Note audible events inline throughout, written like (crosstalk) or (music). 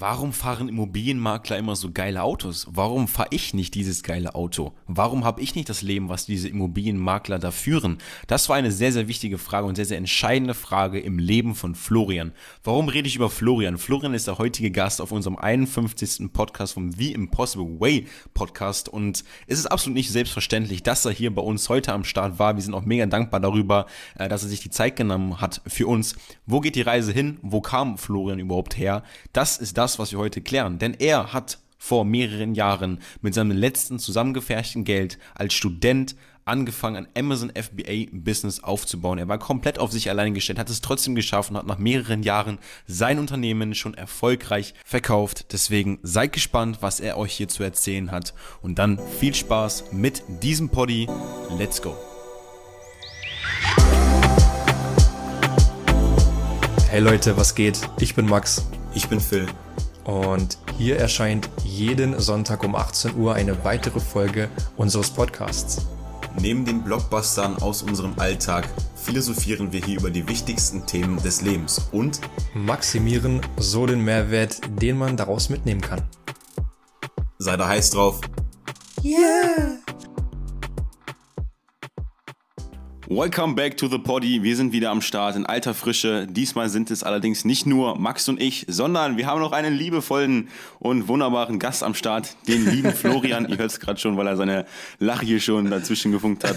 Warum fahren Immobilienmakler immer so geile Autos? Warum fahre ich nicht dieses geile Auto? Warum habe ich nicht das Leben, was diese Immobilienmakler da führen? Das war eine sehr, sehr wichtige Frage und sehr, sehr entscheidende Frage im Leben von Florian. Warum rede ich über Florian? Florian ist der heutige Gast auf unserem 51. Podcast vom The Impossible Way Podcast und es ist absolut nicht selbstverständlich, dass er hier bei uns heute am Start war. Wir sind auch mega dankbar darüber, äh, dass er sich die Zeit genommen hat für uns. Wo geht die Reise hin? Wo kam Florian überhaupt her? Das ist das, was wir heute klären. Denn er hat vor mehreren Jahren mit seinem letzten zusammengeferchten Geld als Student angefangen, ein Amazon FBA Business aufzubauen. Er war komplett auf sich allein gestellt, hat es trotzdem geschafft und hat nach mehreren Jahren sein Unternehmen schon erfolgreich verkauft. Deswegen seid gespannt, was er euch hier zu erzählen hat. Und dann viel Spaß mit diesem Poddy. Let's go. Hey Leute, was geht? Ich bin Max. Ich bin Phil. Und hier erscheint jeden Sonntag um 18 Uhr eine weitere Folge unseres Podcasts. Neben den Blockbustern aus unserem Alltag philosophieren wir hier über die wichtigsten Themen des Lebens und maximieren so den Mehrwert, den man daraus mitnehmen kann. Sei da heiß drauf. Yeah! Welcome back to the Poddy. Wir sind wieder am Start in alter Frische. Diesmal sind es allerdings nicht nur Max und ich, sondern wir haben noch einen liebevollen und wunderbaren Gast am Start, den lieben (laughs) Florian. Ihr hört es gerade schon, weil er seine Lache hier schon dazwischen gefunkt hat.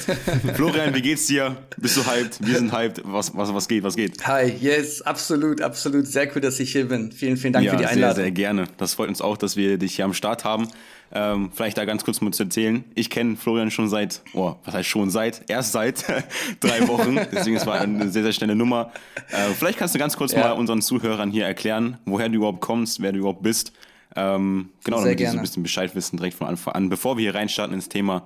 Florian, wie geht's dir? Bist du hyped? Wir sind hyped. Was, was, was geht? Was geht? Hi, yes, absolut, absolut. Sehr cool, dass ich hier bin. Vielen, vielen Dank ja, für die Einladung. Sehr, sehr gerne. Das freut uns auch, dass wir dich hier am Start haben. Ähm, vielleicht da ganz kurz mal zu erzählen. Ich kenne Florian schon seit, oh, was heißt schon seit? Erst seit (laughs) drei Wochen. Deswegen es war eine sehr, sehr schnelle Nummer. Äh, vielleicht kannst du ganz kurz ja. mal unseren Zuhörern hier erklären, woher du überhaupt kommst, wer du überhaupt bist. Ähm, genau, sehr damit gerne. die so ein bisschen Bescheid wissen direkt von Anfang an, bevor wir hier reinstarten ins Thema.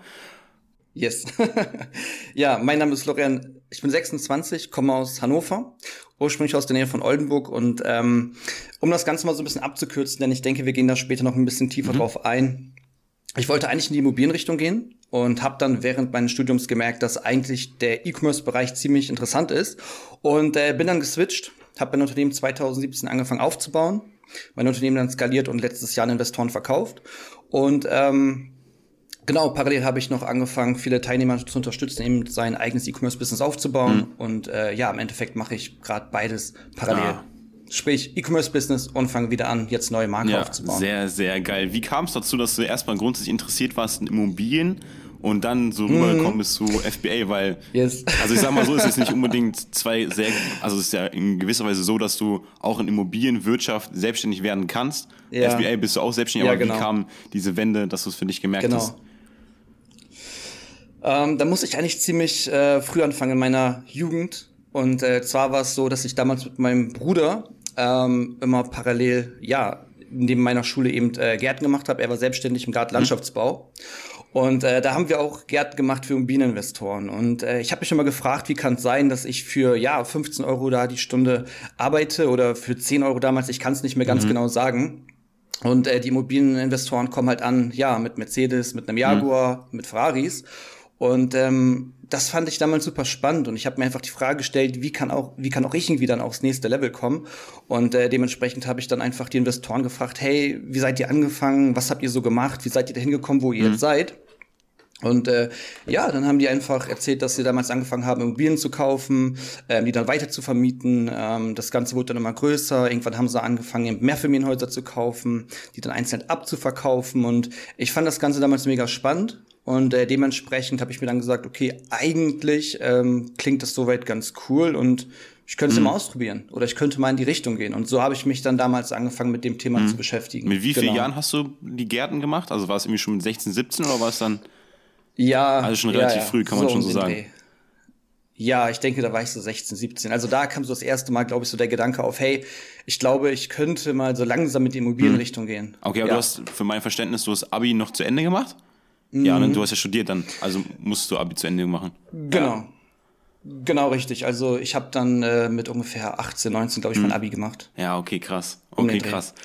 Yes. (laughs) ja, mein Name ist Florian. Ich bin 26, komme aus Hannover, ursprünglich aus der Nähe von Oldenburg. Und ähm, um das Ganze mal so ein bisschen abzukürzen, denn ich denke, wir gehen da später noch ein bisschen tiefer mhm. drauf ein. Ich wollte eigentlich in die Immobilienrichtung gehen und habe dann während meines Studiums gemerkt, dass eigentlich der E-Commerce-Bereich ziemlich interessant ist und äh, bin dann geswitcht, habe mein Unternehmen 2017 angefangen aufzubauen, mein Unternehmen dann skaliert und letztes Jahr an Investoren verkauft und ähm, Genau, parallel habe ich noch angefangen, viele Teilnehmer zu unterstützen, eben sein eigenes E-Commerce-Business aufzubauen. Mhm. Und äh, ja, im Endeffekt mache ich gerade beides parallel. Ah. Sprich, E-Commerce-Business und fange wieder an, jetzt neue Marken ja, aufzubauen. Sehr, sehr geil. Wie kam es dazu, dass du erstmal grundsätzlich interessiert warst in Immobilien und dann so mhm. rübergekommen bist zu FBA? Weil, yes. also ich sag mal so, es ist nicht (laughs) unbedingt zwei sehr, also es ist ja in gewisser Weise so, dass du auch in Immobilienwirtschaft selbstständig werden kannst. Ja. FBA bist du auch selbstständig, ja, aber genau. wie kam diese Wende, dass du es für dich gemerkt genau. hast? Ähm, da muss ich eigentlich ziemlich äh, früh anfangen in meiner Jugend. Und äh, zwar war es so, dass ich damals mit meinem Bruder ähm, immer parallel, ja, neben meiner Schule eben äh, Gärten gemacht habe. Er war selbstständig im Gartenlandschaftsbau. Mhm. Und äh, da haben wir auch Gärten gemacht für Immobilieninvestoren. Und äh, ich habe mich immer gefragt, wie kann es sein, dass ich für ja 15 Euro da die Stunde arbeite oder für 10 Euro damals, ich kann es nicht mehr ganz mhm. genau sagen. Und äh, die Immobilieninvestoren kommen halt an, ja, mit Mercedes, mit einem Jaguar, mhm. mit Ferraris. Und ähm, das fand ich damals super spannend und ich habe mir einfach die Frage gestellt, wie kann auch, wie kann auch ich irgendwie dann aufs nächste Level kommen? Und äh, dementsprechend habe ich dann einfach die Investoren gefragt, hey, wie seid ihr angefangen? Was habt ihr so gemacht? Wie seid ihr dahin gekommen, wo ihr mhm. jetzt seid? Und äh, ja, dann haben die einfach erzählt, dass sie damals angefangen haben, Immobilien zu kaufen, ähm, die dann weiter zu vermieten. Ähm, das Ganze wurde dann immer größer. Irgendwann haben sie angefangen, Mehrfamilienhäuser zu kaufen, die dann einzeln abzuverkaufen. Und ich fand das Ganze damals mega spannend. Und äh, dementsprechend habe ich mir dann gesagt, okay, eigentlich ähm, klingt das soweit ganz cool und ich könnte es mhm. mal ausprobieren oder ich könnte mal in die Richtung gehen. Und so habe ich mich dann damals angefangen, mit dem Thema mhm. zu beschäftigen. Mit wie genau. vielen Jahren hast du die Gärten gemacht? Also war es irgendwie schon mit 16, 17 oder war es dann? Ja. Also schon relativ ja, ja. früh, kann man so schon so sagen. Dreh. Ja, ich denke, da war ich so 16, 17. Also da kam so das erste Mal, glaube ich, so der Gedanke auf, hey, ich glaube, ich könnte mal so langsam mit der Immobilienrichtung hm. gehen. Okay, aber ja. du hast für mein Verständnis, du hast Abi noch zu Ende gemacht? Mhm. Ja, und du hast ja studiert dann, also musst du Abi zu Ende machen. Genau. Ja. Genau, richtig. Also ich habe dann äh, mit ungefähr 18, 19, glaube ich, mhm. mein Abi gemacht. Ja, okay, krass. Okay, krass.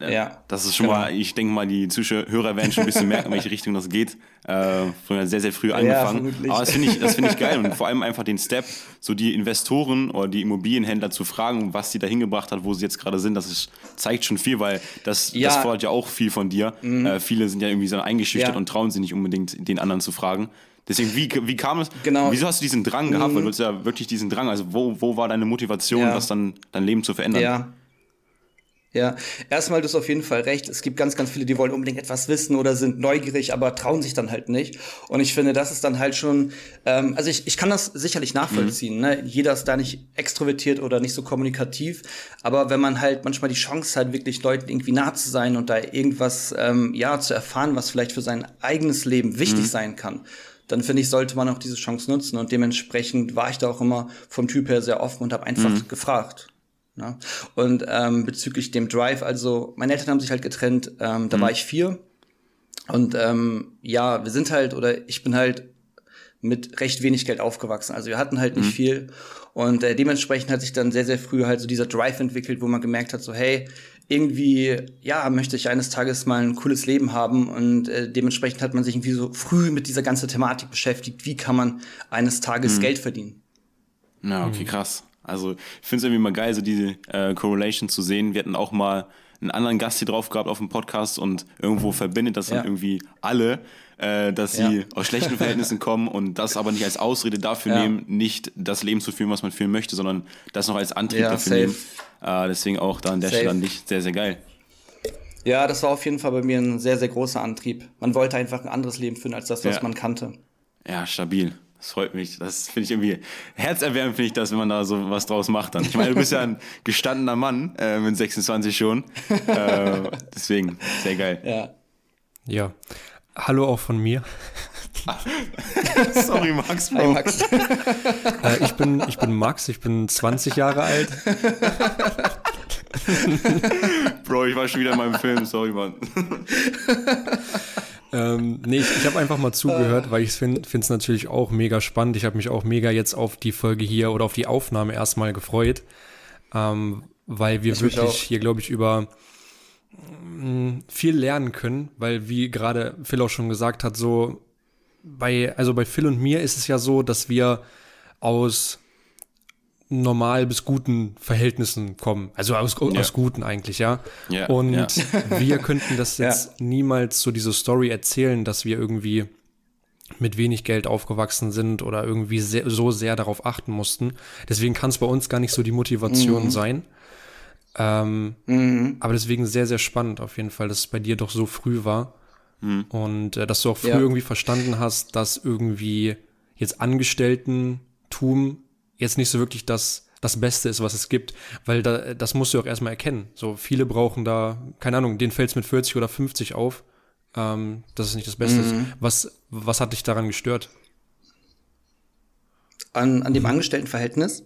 Äh, ja. Das ist schon genau. mal, ich denke mal, die Zuschauer werden schon ein bisschen merken, in welche Richtung das geht. Äh, früher sehr, sehr früh angefangen. Ja, Aber das finde ich, das finde ich geil (laughs) und vor allem einfach den Step, so die Investoren oder die Immobilienhändler zu fragen, was sie da hingebracht hat, wo sie jetzt gerade sind, das ist, zeigt schon viel, weil das, ja. das fordert ja auch viel von dir. Mhm. Äh, viele sind ja irgendwie so eingeschüchtert ja. und trauen sich nicht unbedingt, den anderen zu fragen. Deswegen, wie, wie kam es? Genau. Wieso hast du diesen Drang gehabt? Mhm. Weil du hast ja wirklich diesen Drang. Also, wo, wo war deine Motivation, ja. was dann dein Leben zu verändern? Ja. Ja, erstmal, du hast auf jeden Fall recht. Es gibt ganz, ganz viele, die wollen unbedingt etwas wissen oder sind neugierig, aber trauen sich dann halt nicht. Und ich finde, das ist dann halt schon, ähm, also ich, ich kann das sicherlich nachvollziehen. Mhm. Ne? Jeder ist da nicht extrovertiert oder nicht so kommunikativ. Aber wenn man halt manchmal die Chance hat, wirklich Leuten irgendwie nah zu sein und da irgendwas, ähm, ja, zu erfahren, was vielleicht für sein eigenes Leben wichtig mhm. sein kann, dann finde ich, sollte man auch diese Chance nutzen. Und dementsprechend war ich da auch immer vom Typ her sehr offen und habe einfach mhm. gefragt. Ne? Und ähm, bezüglich dem Drive, also meine Eltern haben sich halt getrennt, ähm, da mhm. war ich vier. Und ähm, ja, wir sind halt, oder ich bin halt mit recht wenig Geld aufgewachsen. Also wir hatten halt nicht mhm. viel. Und äh, dementsprechend hat sich dann sehr, sehr früh halt so dieser Drive entwickelt, wo man gemerkt hat, so hey, irgendwie, ja, möchte ich eines Tages mal ein cooles Leben haben und äh, dementsprechend hat man sich irgendwie so früh mit dieser ganzen Thematik beschäftigt, wie kann man eines Tages mhm. Geld verdienen. Na, okay, mhm. krass. Also ich finde es irgendwie mal geil, so diese äh, Correlation zu sehen. Wir hatten auch mal einen anderen Gast hier drauf gehabt auf dem Podcast und irgendwo verbindet das ja. dann irgendwie alle, äh, dass sie ja. aus schlechten Verhältnissen (laughs) kommen und das aber nicht als Ausrede dafür ja. nehmen, nicht das Leben zu führen, was man führen möchte, sondern das noch als Antrieb dafür safe. nehmen. Äh, deswegen auch da an der safe. Stelle an dich sehr, sehr geil. Ja, das war auf jeden Fall bei mir ein sehr, sehr großer Antrieb. Man wollte einfach ein anderes Leben führen als das, was man kannte. Ja, stabil. Das freut mich. Das finde ich irgendwie herzerwärmend, finde ich das, wenn man da so was draus macht dann. Ich meine, du bist ja ein (laughs) gestandener Mann äh, mit 26 schon. Äh, deswegen, sehr geil. Ja. Ja. Hallo auch von mir. (laughs) Sorry, Max. Bro. Hi, Max. (laughs) äh, ich, bin, ich bin Max, ich bin 20 Jahre alt. Bro, ich war schon wieder in meinem Film, sorry, Mann. Ähm, nee, ich, ich habe einfach mal zugehört, weil ich finde es natürlich auch mega spannend. Ich habe mich auch mega jetzt auf die Folge hier oder auf die Aufnahme erstmal gefreut, ähm, weil wir ich wirklich hier, glaube ich, über mh, viel lernen können, weil wie gerade Phil auch schon gesagt hat, so bei, also bei Phil und mir ist es ja so, dass wir aus normal bis guten Verhältnissen kommen. Also aus, ja. aus guten eigentlich, ja. ja und ja. (laughs) wir könnten das jetzt niemals so diese Story erzählen, dass wir irgendwie mit wenig Geld aufgewachsen sind oder irgendwie sehr, so sehr darauf achten mussten. Deswegen kann es bei uns gar nicht so die Motivation mhm. sein. Ähm, mhm. Aber deswegen sehr, sehr spannend auf jeden Fall, dass es bei dir doch so früh war. Mhm. Und äh, dass du auch früh irgendwie verstanden hast, dass irgendwie jetzt Angestellten-Tum jetzt nicht so wirklich das, das Beste ist, was es gibt, weil da, das musst du auch erstmal erkennen. So viele brauchen da, keine Ahnung, den fällt es mit 40 oder 50 auf, ähm, dass es nicht das Beste mhm. ist. Was, was hat dich daran gestört? An, an dem Angestelltenverhältnis?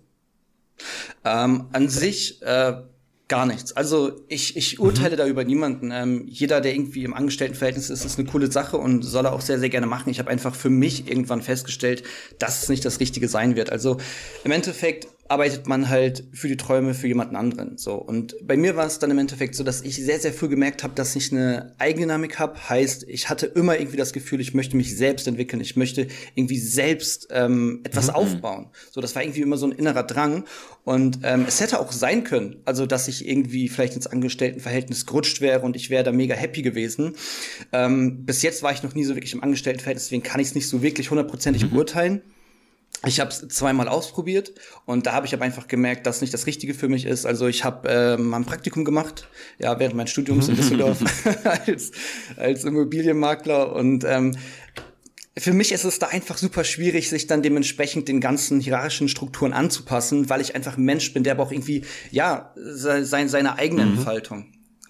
Ähm, an sich äh, Gar nichts. Also ich, ich urteile mhm. da über niemanden. Ähm, jeder, der irgendwie im Angestelltenverhältnis ist, ist eine coole Sache und soll er auch sehr, sehr gerne machen. Ich habe einfach für mich irgendwann festgestellt, dass es nicht das Richtige sein wird. Also im Endeffekt arbeitet man halt für die Träume für jemanden anderen. So und bei mir war es dann im Endeffekt so, dass ich sehr sehr früh gemerkt habe, dass ich eine Eigendynamik habe. Heißt, ich hatte immer irgendwie das Gefühl, ich möchte mich selbst entwickeln, ich möchte irgendwie selbst ähm, etwas mhm. aufbauen. So, das war irgendwie immer so ein innerer Drang und ähm, es hätte auch sein können, also dass ich irgendwie vielleicht ins Angestelltenverhältnis gerutscht wäre und ich wäre da mega happy gewesen. Ähm, bis jetzt war ich noch nie so wirklich im Angestelltenverhältnis, deswegen kann ich es nicht so wirklich hundertprozentig mhm. beurteilen. Ich habe es zweimal ausprobiert und da habe ich aber einfach gemerkt, dass nicht das Richtige für mich ist. Also ich habe ähm, ein Praktikum gemacht, ja, während meines Studiums in Düsseldorf (laughs) (laughs) als, als Immobilienmakler und ähm, für mich ist es da einfach super schwierig, sich dann dementsprechend den ganzen hierarchischen Strukturen anzupassen, weil ich einfach ein Mensch bin, der braucht irgendwie, ja, se seine eigene mhm.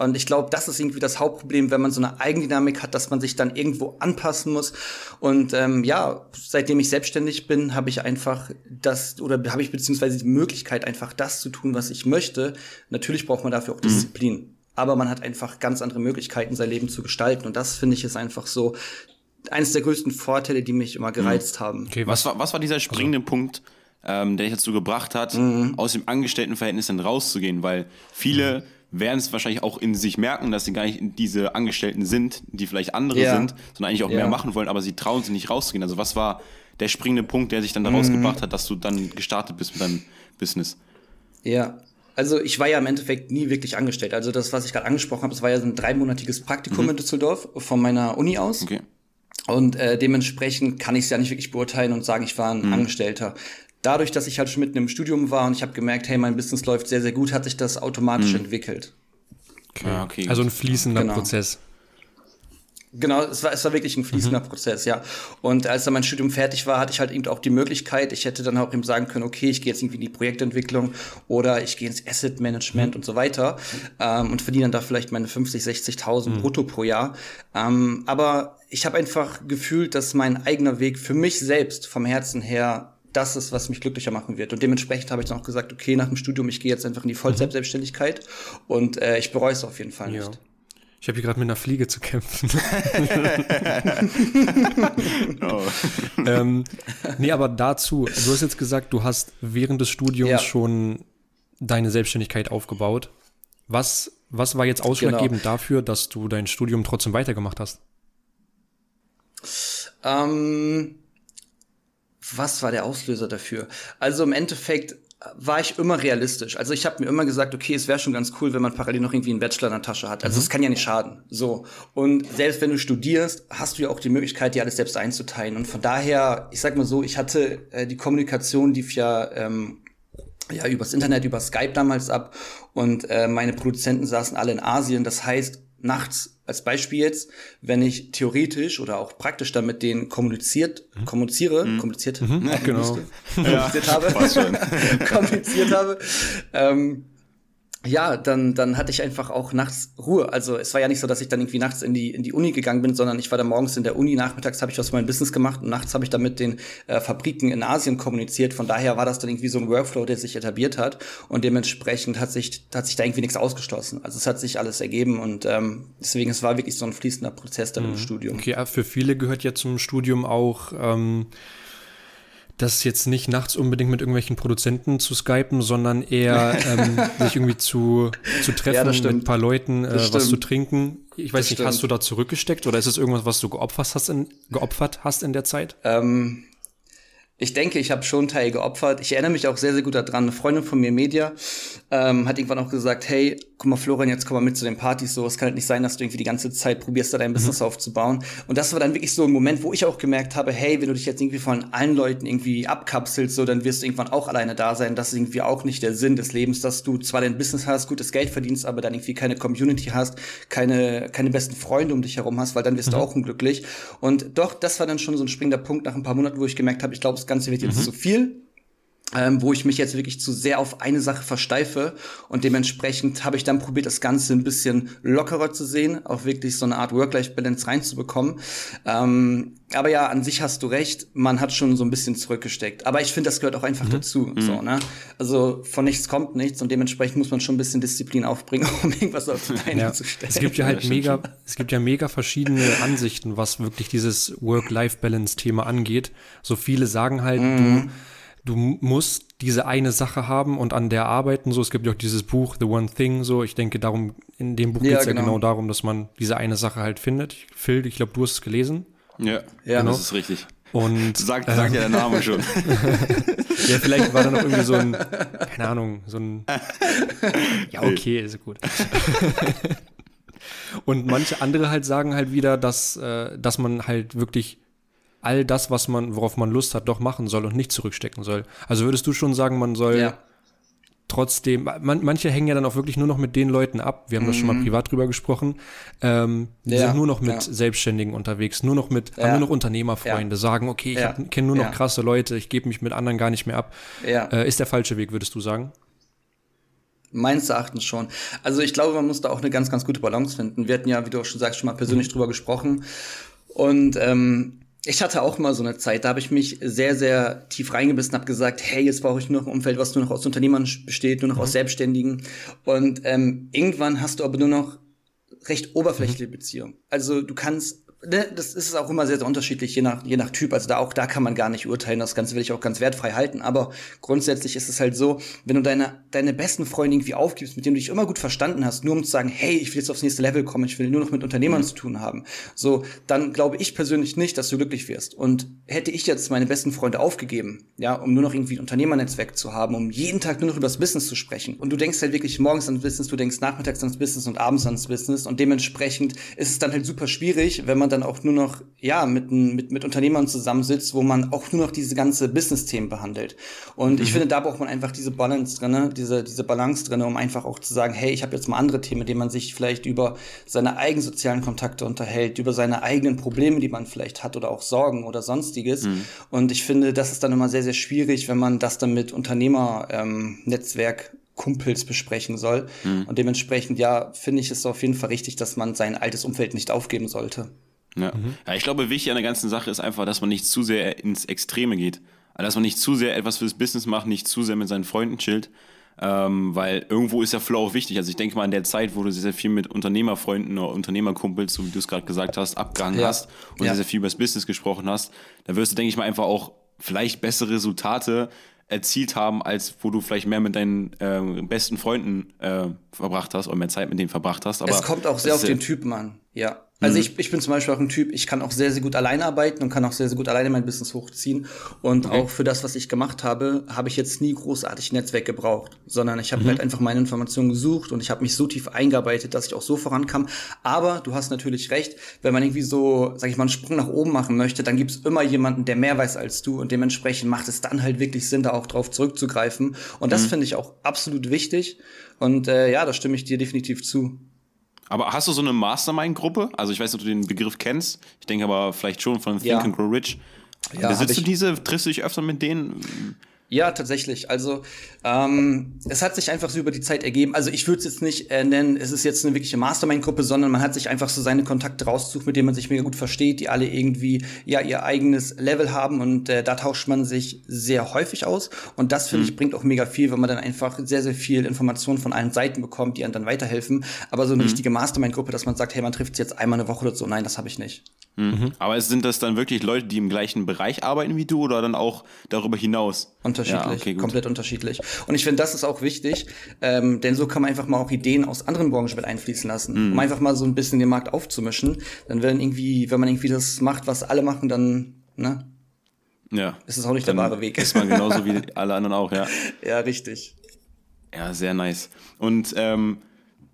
Und ich glaube, das ist irgendwie das Hauptproblem, wenn man so eine Eigendynamik hat, dass man sich dann irgendwo anpassen muss. Und ähm, ja, seitdem ich selbstständig bin, habe ich einfach das oder habe ich beziehungsweise die Möglichkeit, einfach das zu tun, was ich möchte. Natürlich braucht man dafür auch mhm. Disziplin. Mhm. Aber man hat einfach ganz andere Möglichkeiten, sein Leben zu gestalten. Und das finde ich ist einfach so eines der größten Vorteile, die mich immer gereizt mhm. haben. Okay, was war, was war dieser springende also. Punkt, ähm, der dich dazu gebracht hat, mhm. aus dem Angestelltenverhältnis dann rauszugehen? Weil viele mhm werden es wahrscheinlich auch in sich merken, dass sie gar nicht diese Angestellten sind, die vielleicht andere ja. sind, sondern eigentlich auch ja. mehr machen wollen, aber sie trauen sich nicht rauszugehen. Also was war der springende Punkt, der sich dann daraus mhm. gebracht hat, dass du dann gestartet bist mit deinem Business? Ja, also ich war ja im Endeffekt nie wirklich angestellt. Also das, was ich gerade angesprochen habe, das war ja so ein dreimonatiges Praktikum mhm. in Düsseldorf von meiner Uni aus. Okay. Und äh, dementsprechend kann ich es ja nicht wirklich beurteilen und sagen, ich war ein mhm. Angestellter. Dadurch, dass ich halt schon mitten im Studium war und ich habe gemerkt, hey, mein Business läuft sehr, sehr gut, hat sich das automatisch mhm. entwickelt. Okay. Ah, okay. Also ein fließender genau. Prozess. Genau, es war, es war wirklich ein fließender mhm. Prozess, ja. Und als dann mein Studium fertig war, hatte ich halt eben auch die Möglichkeit, ich hätte dann auch eben sagen können, okay, ich gehe jetzt irgendwie in die Projektentwicklung oder ich gehe ins Asset Management mhm. und so weiter ähm, und verdiene dann da vielleicht meine 50, 60.000 mhm. brutto pro Jahr. Ähm, aber ich habe einfach gefühlt, dass mein eigener Weg für mich selbst vom Herzen her das ist, was mich glücklicher machen wird. Und dementsprechend habe ich dann auch gesagt, okay, nach dem Studium, ich gehe jetzt einfach in die Vollzeitselbstständigkeit und äh, ich bereue es auf jeden Fall nicht. Ja. Ich habe hier gerade mit einer Fliege zu kämpfen. (laughs) (laughs) ähm, nee, aber dazu, du hast jetzt gesagt, du hast während des Studiums ja. schon deine Selbstständigkeit aufgebaut. Was, was war jetzt ausschlaggebend genau. dafür, dass du dein Studium trotzdem weitergemacht hast? Ähm, was war der Auslöser dafür? Also im Endeffekt war ich immer realistisch. Also ich habe mir immer gesagt, okay, es wäre schon ganz cool, wenn man parallel noch irgendwie einen Bachelor in der Tasche hat. Also es mhm. kann ja nicht schaden. So. Und selbst wenn du studierst, hast du ja auch die Möglichkeit, dir alles selbst einzuteilen. Und von daher, ich sag mal so, ich hatte äh, die Kommunikation lief ja ähm, ja übers Internet, über Skype damals ab und äh, meine Produzenten saßen alle in Asien. Das heißt, nachts als Beispiel jetzt, wenn ich theoretisch oder auch praktisch damit denen kommuniziert, mhm. kommuniziere, mhm. kommuniziert, mhm. Ja, (laughs) genau. kommuniziert habe, (laughs) kommuniziert habe, ähm, ja, dann, dann hatte ich einfach auch nachts Ruhe. Also es war ja nicht so, dass ich dann irgendwie nachts in die, in die Uni gegangen bin, sondern ich war da morgens in der Uni, nachmittags habe ich was mein Business gemacht und nachts habe ich dann mit den äh, Fabriken in Asien kommuniziert. Von daher war das dann irgendwie so ein Workflow, der sich etabliert hat und dementsprechend hat sich, hat sich da irgendwie nichts ausgeschlossen. Also es hat sich alles ergeben und ähm, deswegen, es war wirklich so ein fließender Prozess dann mhm. im Studium. Okay, für viele gehört ja zum Studium auch ähm das jetzt nicht nachts unbedingt mit irgendwelchen Produzenten zu skypen, sondern eher ähm, (laughs) sich irgendwie zu, zu treffen ja, mit ein paar Leuten, äh, was zu trinken. Ich weiß das nicht, stimmt. hast du da zurückgesteckt oder ist es irgendwas, was du geopfert hast in, geopfert hast in der Zeit? Ähm, ich denke, ich habe schon Teil geopfert. Ich erinnere mich auch sehr, sehr gut daran. Eine Freundin von mir, Media, ähm, hat irgendwann auch gesagt, hey, guck mal, Florian, jetzt komm mal mit zu den Partys. So, es kann halt nicht sein, dass du irgendwie die ganze Zeit probierst, da dein mhm. Business aufzubauen. Und das war dann wirklich so ein Moment, wo ich auch gemerkt habe, hey, wenn du dich jetzt irgendwie von allen Leuten irgendwie abkapselst, so, dann wirst du irgendwann auch alleine da sein. Das ist irgendwie auch nicht der Sinn des Lebens, dass du zwar dein Business hast, gutes Geld verdienst, aber dann irgendwie keine Community hast, keine, keine besten Freunde um dich herum hast, weil dann wirst mhm. du auch unglücklich. Und doch, das war dann schon so ein springender Punkt nach ein paar Monaten, wo ich gemerkt habe, ich glaube, das Ganze wird jetzt mhm. zu viel viel, ähm, wo ich mich jetzt wirklich zu sehr auf eine Sache versteife und dementsprechend habe ich dann probiert, das Ganze ein bisschen lockerer zu sehen, auch wirklich so eine Art Work-Life-Balance reinzubekommen. Ähm, aber ja, an sich hast du recht, man hat schon so ein bisschen zurückgesteckt. Aber ich finde, das gehört auch einfach mhm. dazu. Mhm. So, ne? Also von nichts kommt nichts und dementsprechend muss man schon ein bisschen Disziplin aufbringen, (laughs) um irgendwas auf die Beine ja. zu stellen. Es gibt ja halt (laughs) mega, es gibt ja mega verschiedene Ansichten, was wirklich dieses Work-Life-Balance-Thema angeht. So viele sagen halt, mhm. du du musst diese eine Sache haben und an der arbeiten. So, es gibt ja auch dieses Buch The One Thing. So, ich denke, darum in dem Buch ja, geht es genau. ja genau darum, dass man diese eine Sache halt findet. Phil, ich glaube, du hast es gelesen. Ja, ja, genau. das ist richtig. Und (laughs) sagt, äh, sagt ja der Name schon. (laughs) ja, vielleicht war da noch irgendwie so ein, keine Ahnung, so ein. (laughs) Ja, okay, ist gut. Und manche andere halt sagen halt wieder, dass, äh, dass man halt wirklich all das, was man, worauf man Lust hat, doch machen soll und nicht zurückstecken soll. Also würdest du schon sagen, man soll ja. trotzdem, man, manche hängen ja dann auch wirklich nur noch mit den Leuten ab, wir haben mhm. das schon mal mhm. privat drüber gesprochen, ähm, die ja. sind nur noch mit ja. Selbstständigen unterwegs, nur noch mit, haben nur noch Unternehmerfreunde, sagen, okay, ich kenne nur noch krasse Leute, ich gebe mich mit anderen gar nicht mehr ab. Äh, ist der falsche Weg, würdest du sagen? Meines Erachtens schon. Also ich glaube, man muss da auch eine ganz, ganz gute Balance finden. Wir hatten ja, wie du auch schon sagst, schon mal persönlich mhm. drüber gesprochen. Und ähm, ich hatte auch mal so eine Zeit, da habe ich mich sehr, sehr tief reingebissen, habe gesagt, hey, jetzt brauche ich nur noch ein Umfeld, was nur noch aus Unternehmern besteht, nur noch mhm. aus Selbstständigen. Und ähm, irgendwann hast du aber nur noch recht oberflächliche mhm. Beziehungen. Also du kannst, das ist auch immer sehr, sehr unterschiedlich, je nach, je nach Typ. Also da auch da kann man gar nicht urteilen. Das Ganze will ich auch ganz wertfrei halten. Aber grundsätzlich ist es halt so, wenn du deine deine besten Freunde irgendwie aufgibst, mit denen du dich immer gut verstanden hast, nur um zu sagen, hey, ich will jetzt aufs nächste Level kommen, ich will nur noch mit Unternehmern mhm. zu tun haben, so, dann glaube ich persönlich nicht, dass du glücklich wirst. Und hätte ich jetzt meine besten Freunde aufgegeben, ja, um nur noch irgendwie ein Unternehmernetzwerk zu haben, um jeden Tag nur noch über das Business zu sprechen, und du denkst halt wirklich morgens ans Business, du denkst nachmittags ans Business und abends ans Business, und dementsprechend ist es dann halt super schwierig, wenn man dann auch nur noch, ja, mit, mit, mit Unternehmern zusammensitzt, wo man auch nur noch diese ganze Business-Themen behandelt. Und mhm. ich finde, da braucht man einfach diese Balance drin, diese, diese Balance drin, um einfach auch zu sagen, hey, ich habe jetzt mal andere Themen, mit denen man sich vielleicht über seine eigenen sozialen Kontakte unterhält, über seine eigenen Probleme, die man vielleicht hat oder auch Sorgen oder sonstiges. Mhm. Und ich finde, das ist dann immer sehr, sehr schwierig, wenn man das dann mit Unternehmernetzwerk ähm, Kumpels besprechen soll. Mhm. Und dementsprechend, ja, finde ich es auf jeden Fall richtig, dass man sein altes Umfeld nicht aufgeben sollte. Ja. Mhm. ja, ich glaube, wichtig an der ganzen Sache ist einfach, dass man nicht zu sehr ins Extreme geht. Also, dass man nicht zu sehr etwas fürs Business macht, nicht zu sehr mit seinen Freunden chillt. Ähm, weil irgendwo ist der Flow auch wichtig. Also ich denke mal in der Zeit, wo du sehr, sehr viel mit Unternehmerfreunden oder Unternehmerkumpels, so wie du es gerade gesagt hast, abgehangen ja. hast und ja. sehr, sehr viel über das Business gesprochen hast, da wirst du, denke ich mal, einfach auch vielleicht bessere Resultate erzielt haben, als wo du vielleicht mehr mit deinen äh, besten Freunden äh, verbracht hast oder mehr Zeit mit denen verbracht hast. Aber es kommt auch sehr auf den Typen an, ja. Also mhm. ich, ich bin zum Beispiel auch ein Typ, ich kann auch sehr, sehr gut alleine arbeiten und kann auch sehr, sehr gut alleine mein Business hochziehen. Und okay. auch für das, was ich gemacht habe, habe ich jetzt nie großartig Netzwerk gebraucht, sondern ich habe mhm. halt einfach meine Informationen gesucht und ich habe mich so tief eingearbeitet, dass ich auch so vorankam. Aber du hast natürlich recht, wenn man irgendwie so, sag ich mal, einen Sprung nach oben machen möchte, dann gibt es immer jemanden, der mehr weiß als du und dementsprechend macht es dann halt wirklich Sinn, da auch drauf zurückzugreifen. Und das mhm. finde ich auch absolut wichtig. Und äh, ja, da stimme ich dir definitiv zu. Aber hast du so eine Mastermind-Gruppe? Also ich weiß nicht, ob du den Begriff kennst. Ich denke aber vielleicht schon von Think ja. and Grow Rich. Ja, Besitzt du diese? Triffst du dich öfter mit denen? Ja, tatsächlich. Also ähm, es hat sich einfach so über die Zeit ergeben. Also ich würde es jetzt nicht äh, nennen, es ist jetzt eine wirkliche Mastermind-Gruppe, sondern man hat sich einfach so seine Kontakte rausgesucht, mit denen man sich mega gut versteht, die alle irgendwie ja ihr eigenes Level haben und äh, da tauscht man sich sehr häufig aus. Und das finde mhm. ich bringt auch mega viel, weil man dann einfach sehr sehr viel Informationen von allen Seiten bekommt, die einem dann weiterhelfen. Aber so eine mhm. richtige Mastermind-Gruppe, dass man sagt, hey, man trifft sich jetzt einmal eine Woche oder so, nein, das habe ich nicht. Mhm. Aber sind das dann wirklich Leute, die im gleichen Bereich arbeiten wie du oder dann auch darüber hinaus? Unterschiedlich, ja, okay, komplett unterschiedlich. Und ich finde, das ist auch wichtig, ähm, denn so kann man einfach mal auch Ideen aus anderen Branchen mit einfließen lassen, mhm. um einfach mal so ein bisschen den Markt aufzumischen. Dann werden irgendwie, wenn man irgendwie das macht, was alle machen, dann, ne? Ja. Ist es auch nicht der wahre Weg. Ist man genauso wie (laughs) alle anderen auch, ja. Ja, richtig. Ja, sehr nice. Und ähm,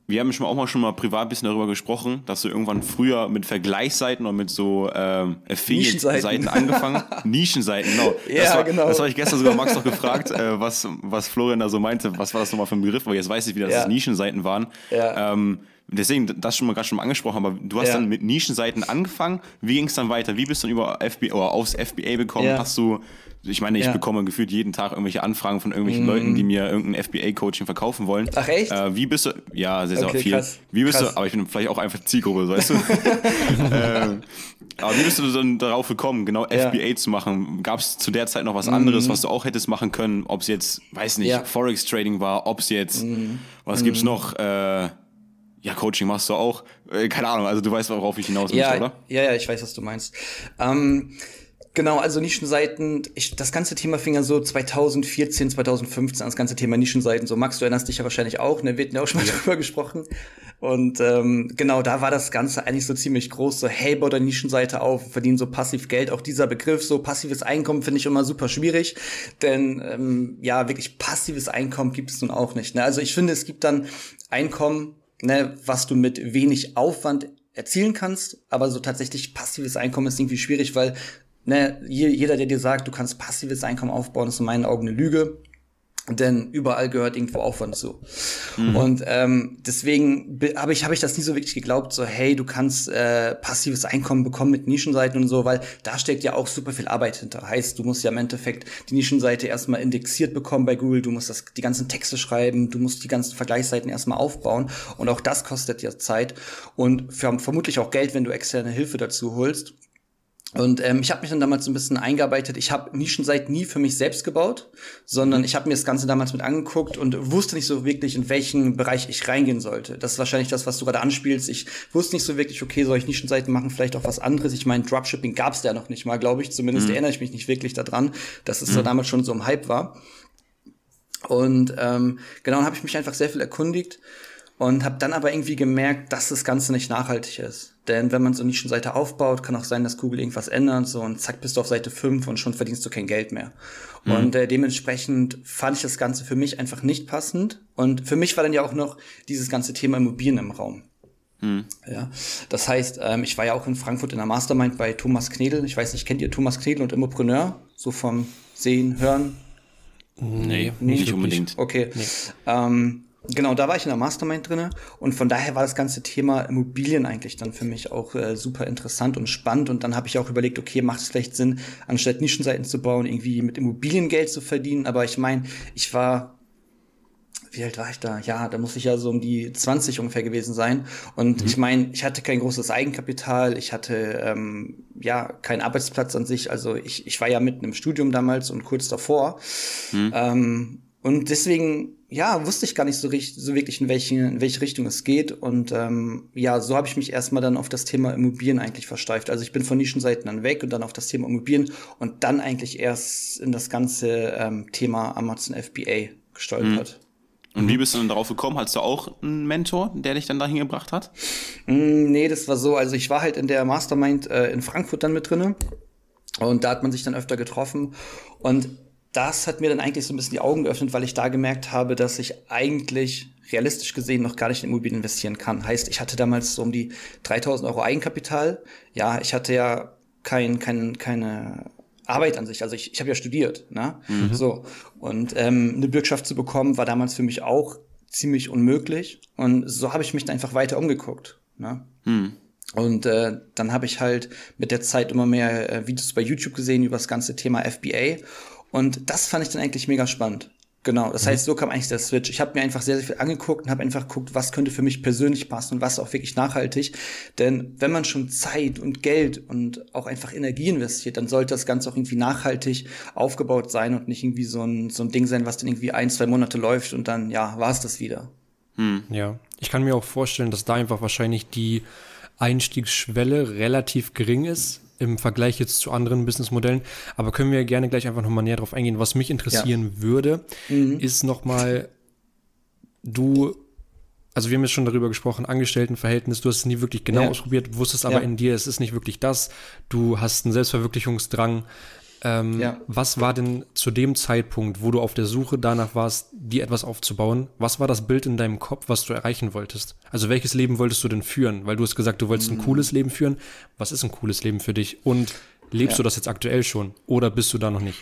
wir haben schon auch mal schon mal privat ein bisschen darüber gesprochen, dass du irgendwann früher mit Vergleichsseiten oder mit so ähm, Affiliate-Seiten (laughs) angefangen Nischenseiten, genau. (laughs) Ja, das war, genau. Das habe ich gestern sogar Max noch gefragt, äh, was, was Florian da so meinte. Was war das nochmal für ein Begriff? Weil jetzt weiß ich wieder, dass ja. es Nischenseiten waren. Ja. Ähm, deswegen, das schon mal gerade schon mal angesprochen, aber du hast ja. dann mit Nischenseiten angefangen. Wie ging es dann weiter? Wie bist du dann über FBA oder aufs FBA bekommen? Ja. Hast du ich meine, ich ja. bekomme gefühlt jeden Tag irgendwelche Anfragen von irgendwelchen mm. Leuten, die mir irgendein FBA-Coaching verkaufen wollen. Ach echt? Äh, wie bist du? Ja, sehr, sehr okay, viel. Krass. Wie bist krass. du? Aber ich bin vielleicht auch einfach Zielgruppe, weißt du? (laughs) ähm, aber wie bist du dann darauf gekommen, genau. FBA zu machen? Gab es zu der Zeit noch was anderes, mm. was du auch hättest machen können? Ob es jetzt, weiß nicht, ja. Forex Trading war, ob es jetzt, mm. was gibt's mhm. noch? Äh, ja, Coaching machst du auch. Äh, keine Ahnung, also du weißt, worauf ich hinaus ja, möchte, oder? Ja, ja, ich weiß, was du meinst. Ähm, Genau, also Nischenseiten, ich, das ganze Thema fing ja so 2014, 2015 an, das ganze Thema Nischenseiten. So, Max, du erinnerst dich ja wahrscheinlich auch, ne? Wir hatten ja auch schon mal ja. drüber gesprochen. Und ähm, genau, da war das Ganze eigentlich so ziemlich groß, so, hey, bau deine Nischenseite auf, verdienen so passiv Geld. Auch dieser Begriff, so passives Einkommen, finde ich immer super schwierig. Denn ähm, ja, wirklich passives Einkommen gibt es nun auch nicht. Ne? Also ich finde, es gibt dann Einkommen, ne, was du mit wenig Aufwand erzielen kannst, aber so tatsächlich passives Einkommen ist irgendwie schwierig, weil ne, jeder, der dir sagt, du kannst passives Einkommen aufbauen, ist in meinen Augen eine Lüge. Denn überall gehört irgendwo Aufwand zu. Mhm. Und ähm, deswegen habe ich, hab ich das nie so wirklich geglaubt, so hey, du kannst äh, passives Einkommen bekommen mit Nischenseiten und so, weil da steckt ja auch super viel Arbeit hinter. Heißt, du musst ja im Endeffekt die Nischenseite erstmal indexiert bekommen bei Google, du musst das, die ganzen Texte schreiben, du musst die ganzen Vergleichsseiten erstmal aufbauen und auch das kostet ja Zeit und für, vermutlich auch Geld, wenn du externe Hilfe dazu holst. Und ähm, ich habe mich dann damals ein bisschen eingearbeitet. Ich habe Nischenseiten nie für mich selbst gebaut, sondern ich habe mir das Ganze damals mit angeguckt und wusste nicht so wirklich, in welchen Bereich ich reingehen sollte. Das ist wahrscheinlich das, was du gerade anspielst. Ich wusste nicht so wirklich, okay, soll ich Nischenseiten machen, vielleicht auch was anderes. Ich meine, Dropshipping gab es ja noch nicht mal, glaube ich. Zumindest mhm. erinnere ich mich nicht wirklich daran, dass es mhm. da damals schon so im Hype war. Und ähm, genau, dann habe ich mich einfach sehr viel erkundigt und habe dann aber irgendwie gemerkt, dass das Ganze nicht nachhaltig ist. Denn wenn man so eine Nischenseite aufbaut, kann auch sein, dass Google irgendwas ändert so und zack bist du auf Seite 5 und schon verdienst du kein Geld mehr. Mhm. Und äh, dementsprechend fand ich das Ganze für mich einfach nicht passend. Und für mich war dann ja auch noch dieses ganze Thema Immobilien im Raum. Mhm. Ja, das heißt, ähm, ich war ja auch in Frankfurt in der Mastermind bei Thomas Knedel. Ich weiß nicht, kennt ihr Thomas Knedel und Immopreneur? So vom Sehen, Hören? Nee, nee nicht unbedingt. Okay. Nee. Ähm, Genau, da war ich in der Mastermind drinne und von daher war das ganze Thema Immobilien eigentlich dann für mich auch äh, super interessant und spannend und dann habe ich auch überlegt, okay, macht es vielleicht Sinn, anstatt Nischenseiten zu bauen, irgendwie mit Immobilien Geld zu verdienen, aber ich meine, ich war wie alt war ich da? Ja, da muss ich ja so um die 20 ungefähr gewesen sein. Und mhm. ich meine, ich hatte kein großes Eigenkapital, ich hatte ähm, ja keinen Arbeitsplatz an sich. Also ich, ich war ja mitten im Studium damals und kurz davor. Mhm. Ähm, und deswegen, ja, wusste ich gar nicht so, richtig, so wirklich, in welche, in welche Richtung es geht. Und ähm, ja, so habe ich mich erstmal dann auf das Thema Immobilien eigentlich versteift. Also ich bin von Nischenseiten dann weg und dann auf das Thema Immobilien und dann eigentlich erst in das ganze ähm, Thema Amazon FBA gestolpert. Mhm. Und wie bist du dann darauf gekommen? Hast du auch einen Mentor, der dich dann dahin gebracht hat? Mm, nee, das war so. Also ich war halt in der Mastermind äh, in Frankfurt dann mit drinne. Und da hat man sich dann öfter getroffen. Und das hat mir dann eigentlich so ein bisschen die Augen geöffnet, weil ich da gemerkt habe, dass ich eigentlich realistisch gesehen noch gar nicht in Immobilien investieren kann. Heißt, ich hatte damals so um die 3000 Euro Eigenkapital. Ja, ich hatte ja kein, kein, keine Arbeit an sich. Also ich, ich habe ja studiert, ne? Mhm. So. Und ähm, eine Bürgschaft zu bekommen, war damals für mich auch ziemlich unmöglich. Und so habe ich mich dann einfach weiter umgeguckt. Ne? Mhm. Und äh, dann habe ich halt mit der Zeit immer mehr äh, Videos bei YouTube gesehen über das ganze Thema FBA und das fand ich dann eigentlich mega spannend. Genau, das mhm. heißt, so kam eigentlich der Switch. Ich habe mir einfach sehr, sehr viel angeguckt und habe einfach geguckt, was könnte für mich persönlich passen und was auch wirklich nachhaltig. Denn wenn man schon Zeit und Geld und auch einfach Energie investiert, dann sollte das Ganze auch irgendwie nachhaltig aufgebaut sein und nicht irgendwie so ein, so ein Ding sein, was dann irgendwie ein, zwei Monate läuft und dann, ja, war es das wieder. Hm. Ja, ich kann mir auch vorstellen, dass da einfach wahrscheinlich die Einstiegsschwelle relativ gering ist, im Vergleich jetzt zu anderen Businessmodellen. Aber können wir gerne gleich einfach nochmal näher drauf eingehen. Was mich interessieren ja. würde, mhm. ist nochmal, du, also wir haben jetzt schon darüber gesprochen, Angestelltenverhältnis, du hast es nie wirklich genau ja. ausprobiert, wusstest aber ja. in dir, es ist nicht wirklich das. Du hast einen Selbstverwirklichungsdrang. Ähm, ja. Was war denn zu dem Zeitpunkt, wo du auf der Suche danach warst, dir etwas aufzubauen? Was war das Bild in deinem Kopf, was du erreichen wolltest? Also welches Leben wolltest du denn führen? Weil du hast gesagt, du wolltest mhm. ein cooles Leben führen. Was ist ein cooles Leben für dich? Und lebst ja. du das jetzt aktuell schon oder bist du da noch nicht?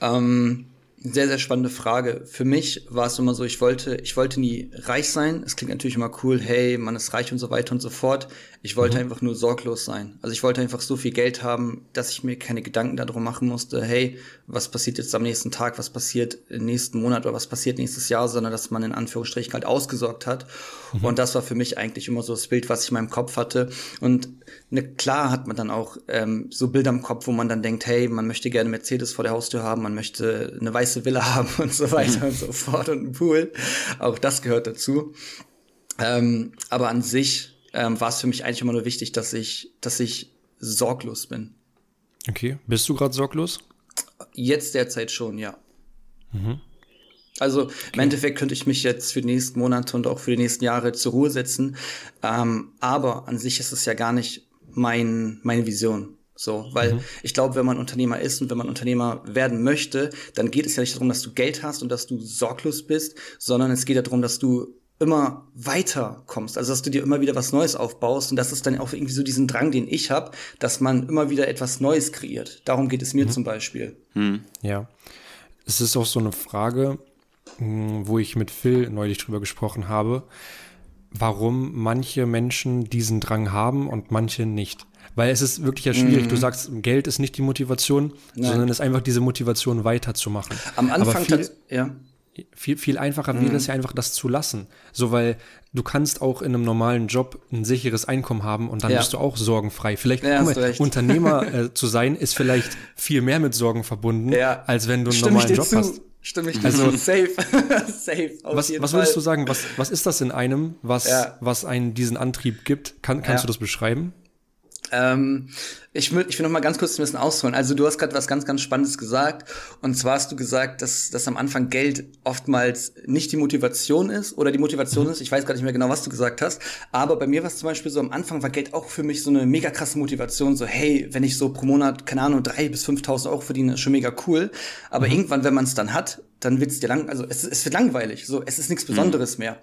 Ähm, sehr, sehr spannende Frage. Für mich war es immer so, ich wollte, ich wollte nie reich sein. Es klingt natürlich immer cool, hey, man ist reich und so weiter und so fort. Ich wollte mhm. einfach nur sorglos sein. Also ich wollte einfach so viel Geld haben, dass ich mir keine Gedanken darum machen musste, hey, was passiert jetzt am nächsten Tag, was passiert im nächsten Monat oder was passiert nächstes Jahr, sondern dass man in Anführungsstrichen halt ausgesorgt hat. Mhm. Und das war für mich eigentlich immer so das Bild, was ich in meinem Kopf hatte. Und ne, klar hat man dann auch ähm, so Bilder im Kopf, wo man dann denkt, hey, man möchte gerne Mercedes vor der Haustür haben, man möchte eine weiße Villa (laughs) haben und so weiter und so fort und einen Pool. Auch das gehört dazu. Ähm, aber an sich ähm, war es für mich eigentlich immer nur wichtig, dass ich, dass ich sorglos bin. Okay. Bist du gerade sorglos? Jetzt derzeit schon, ja. Mhm. Also okay. im Endeffekt könnte ich mich jetzt für die nächsten Monate und auch für die nächsten Jahre zur Ruhe setzen. Ähm, aber an sich ist es ja gar nicht mein, meine Vision. So, weil mhm. ich glaube, wenn man Unternehmer ist und wenn man Unternehmer werden möchte, dann geht es ja nicht darum, dass du Geld hast und dass du sorglos bist, sondern es geht ja darum, dass du immer weiter kommst, also dass du dir immer wieder was Neues aufbaust und das ist dann auch irgendwie so diesen Drang, den ich habe, dass man immer wieder etwas Neues kreiert. Darum geht es mir mhm. zum Beispiel. Mhm. Ja, es ist auch so eine Frage, hm, wo ich mit Phil neulich drüber gesprochen habe, warum manche Menschen diesen Drang haben und manche nicht. Weil es ist wirklich ja schwierig. Mhm. Du sagst, Geld ist nicht die Motivation, Nein. sondern es ist einfach diese Motivation weiterzumachen. Am Anfang, viel, ja viel, viel einfacher mhm. wäre es ja einfach, das zu lassen. So, weil du kannst auch in einem normalen Job ein sicheres Einkommen haben und dann ja. bist du auch sorgenfrei. Vielleicht, ja, mal, Unternehmer (laughs) äh, zu sein, ist vielleicht viel mehr mit Sorgen verbunden, ja. als wenn du einen Stimme normalen Job zu. hast. Stimme ich also, (laughs) safe. safe. was was würdest du sagen, was, was ist das in einem, was, ja. was einen diesen Antrieb gibt? Kann, kannst du das beschreiben? Ähm, ich will, ich will noch mal ganz kurz ein bisschen ausholen. Also du hast gerade was ganz, ganz Spannendes gesagt. Und zwar hast du gesagt, dass, dass am Anfang Geld oftmals nicht die Motivation ist oder die Motivation mhm. ist. Ich weiß gar nicht mehr genau, was du gesagt hast. Aber bei mir war es zum Beispiel so, am Anfang war Geld auch für mich so eine mega krasse Motivation. So, hey, wenn ich so pro Monat, keine Ahnung, drei bis 5.000 Euro verdiene, ist schon mega cool. Aber mhm. irgendwann, wenn man es dann hat, dann wird es dir lang, also es, es wird langweilig. So, es ist nichts mhm. Besonderes mhm. mehr.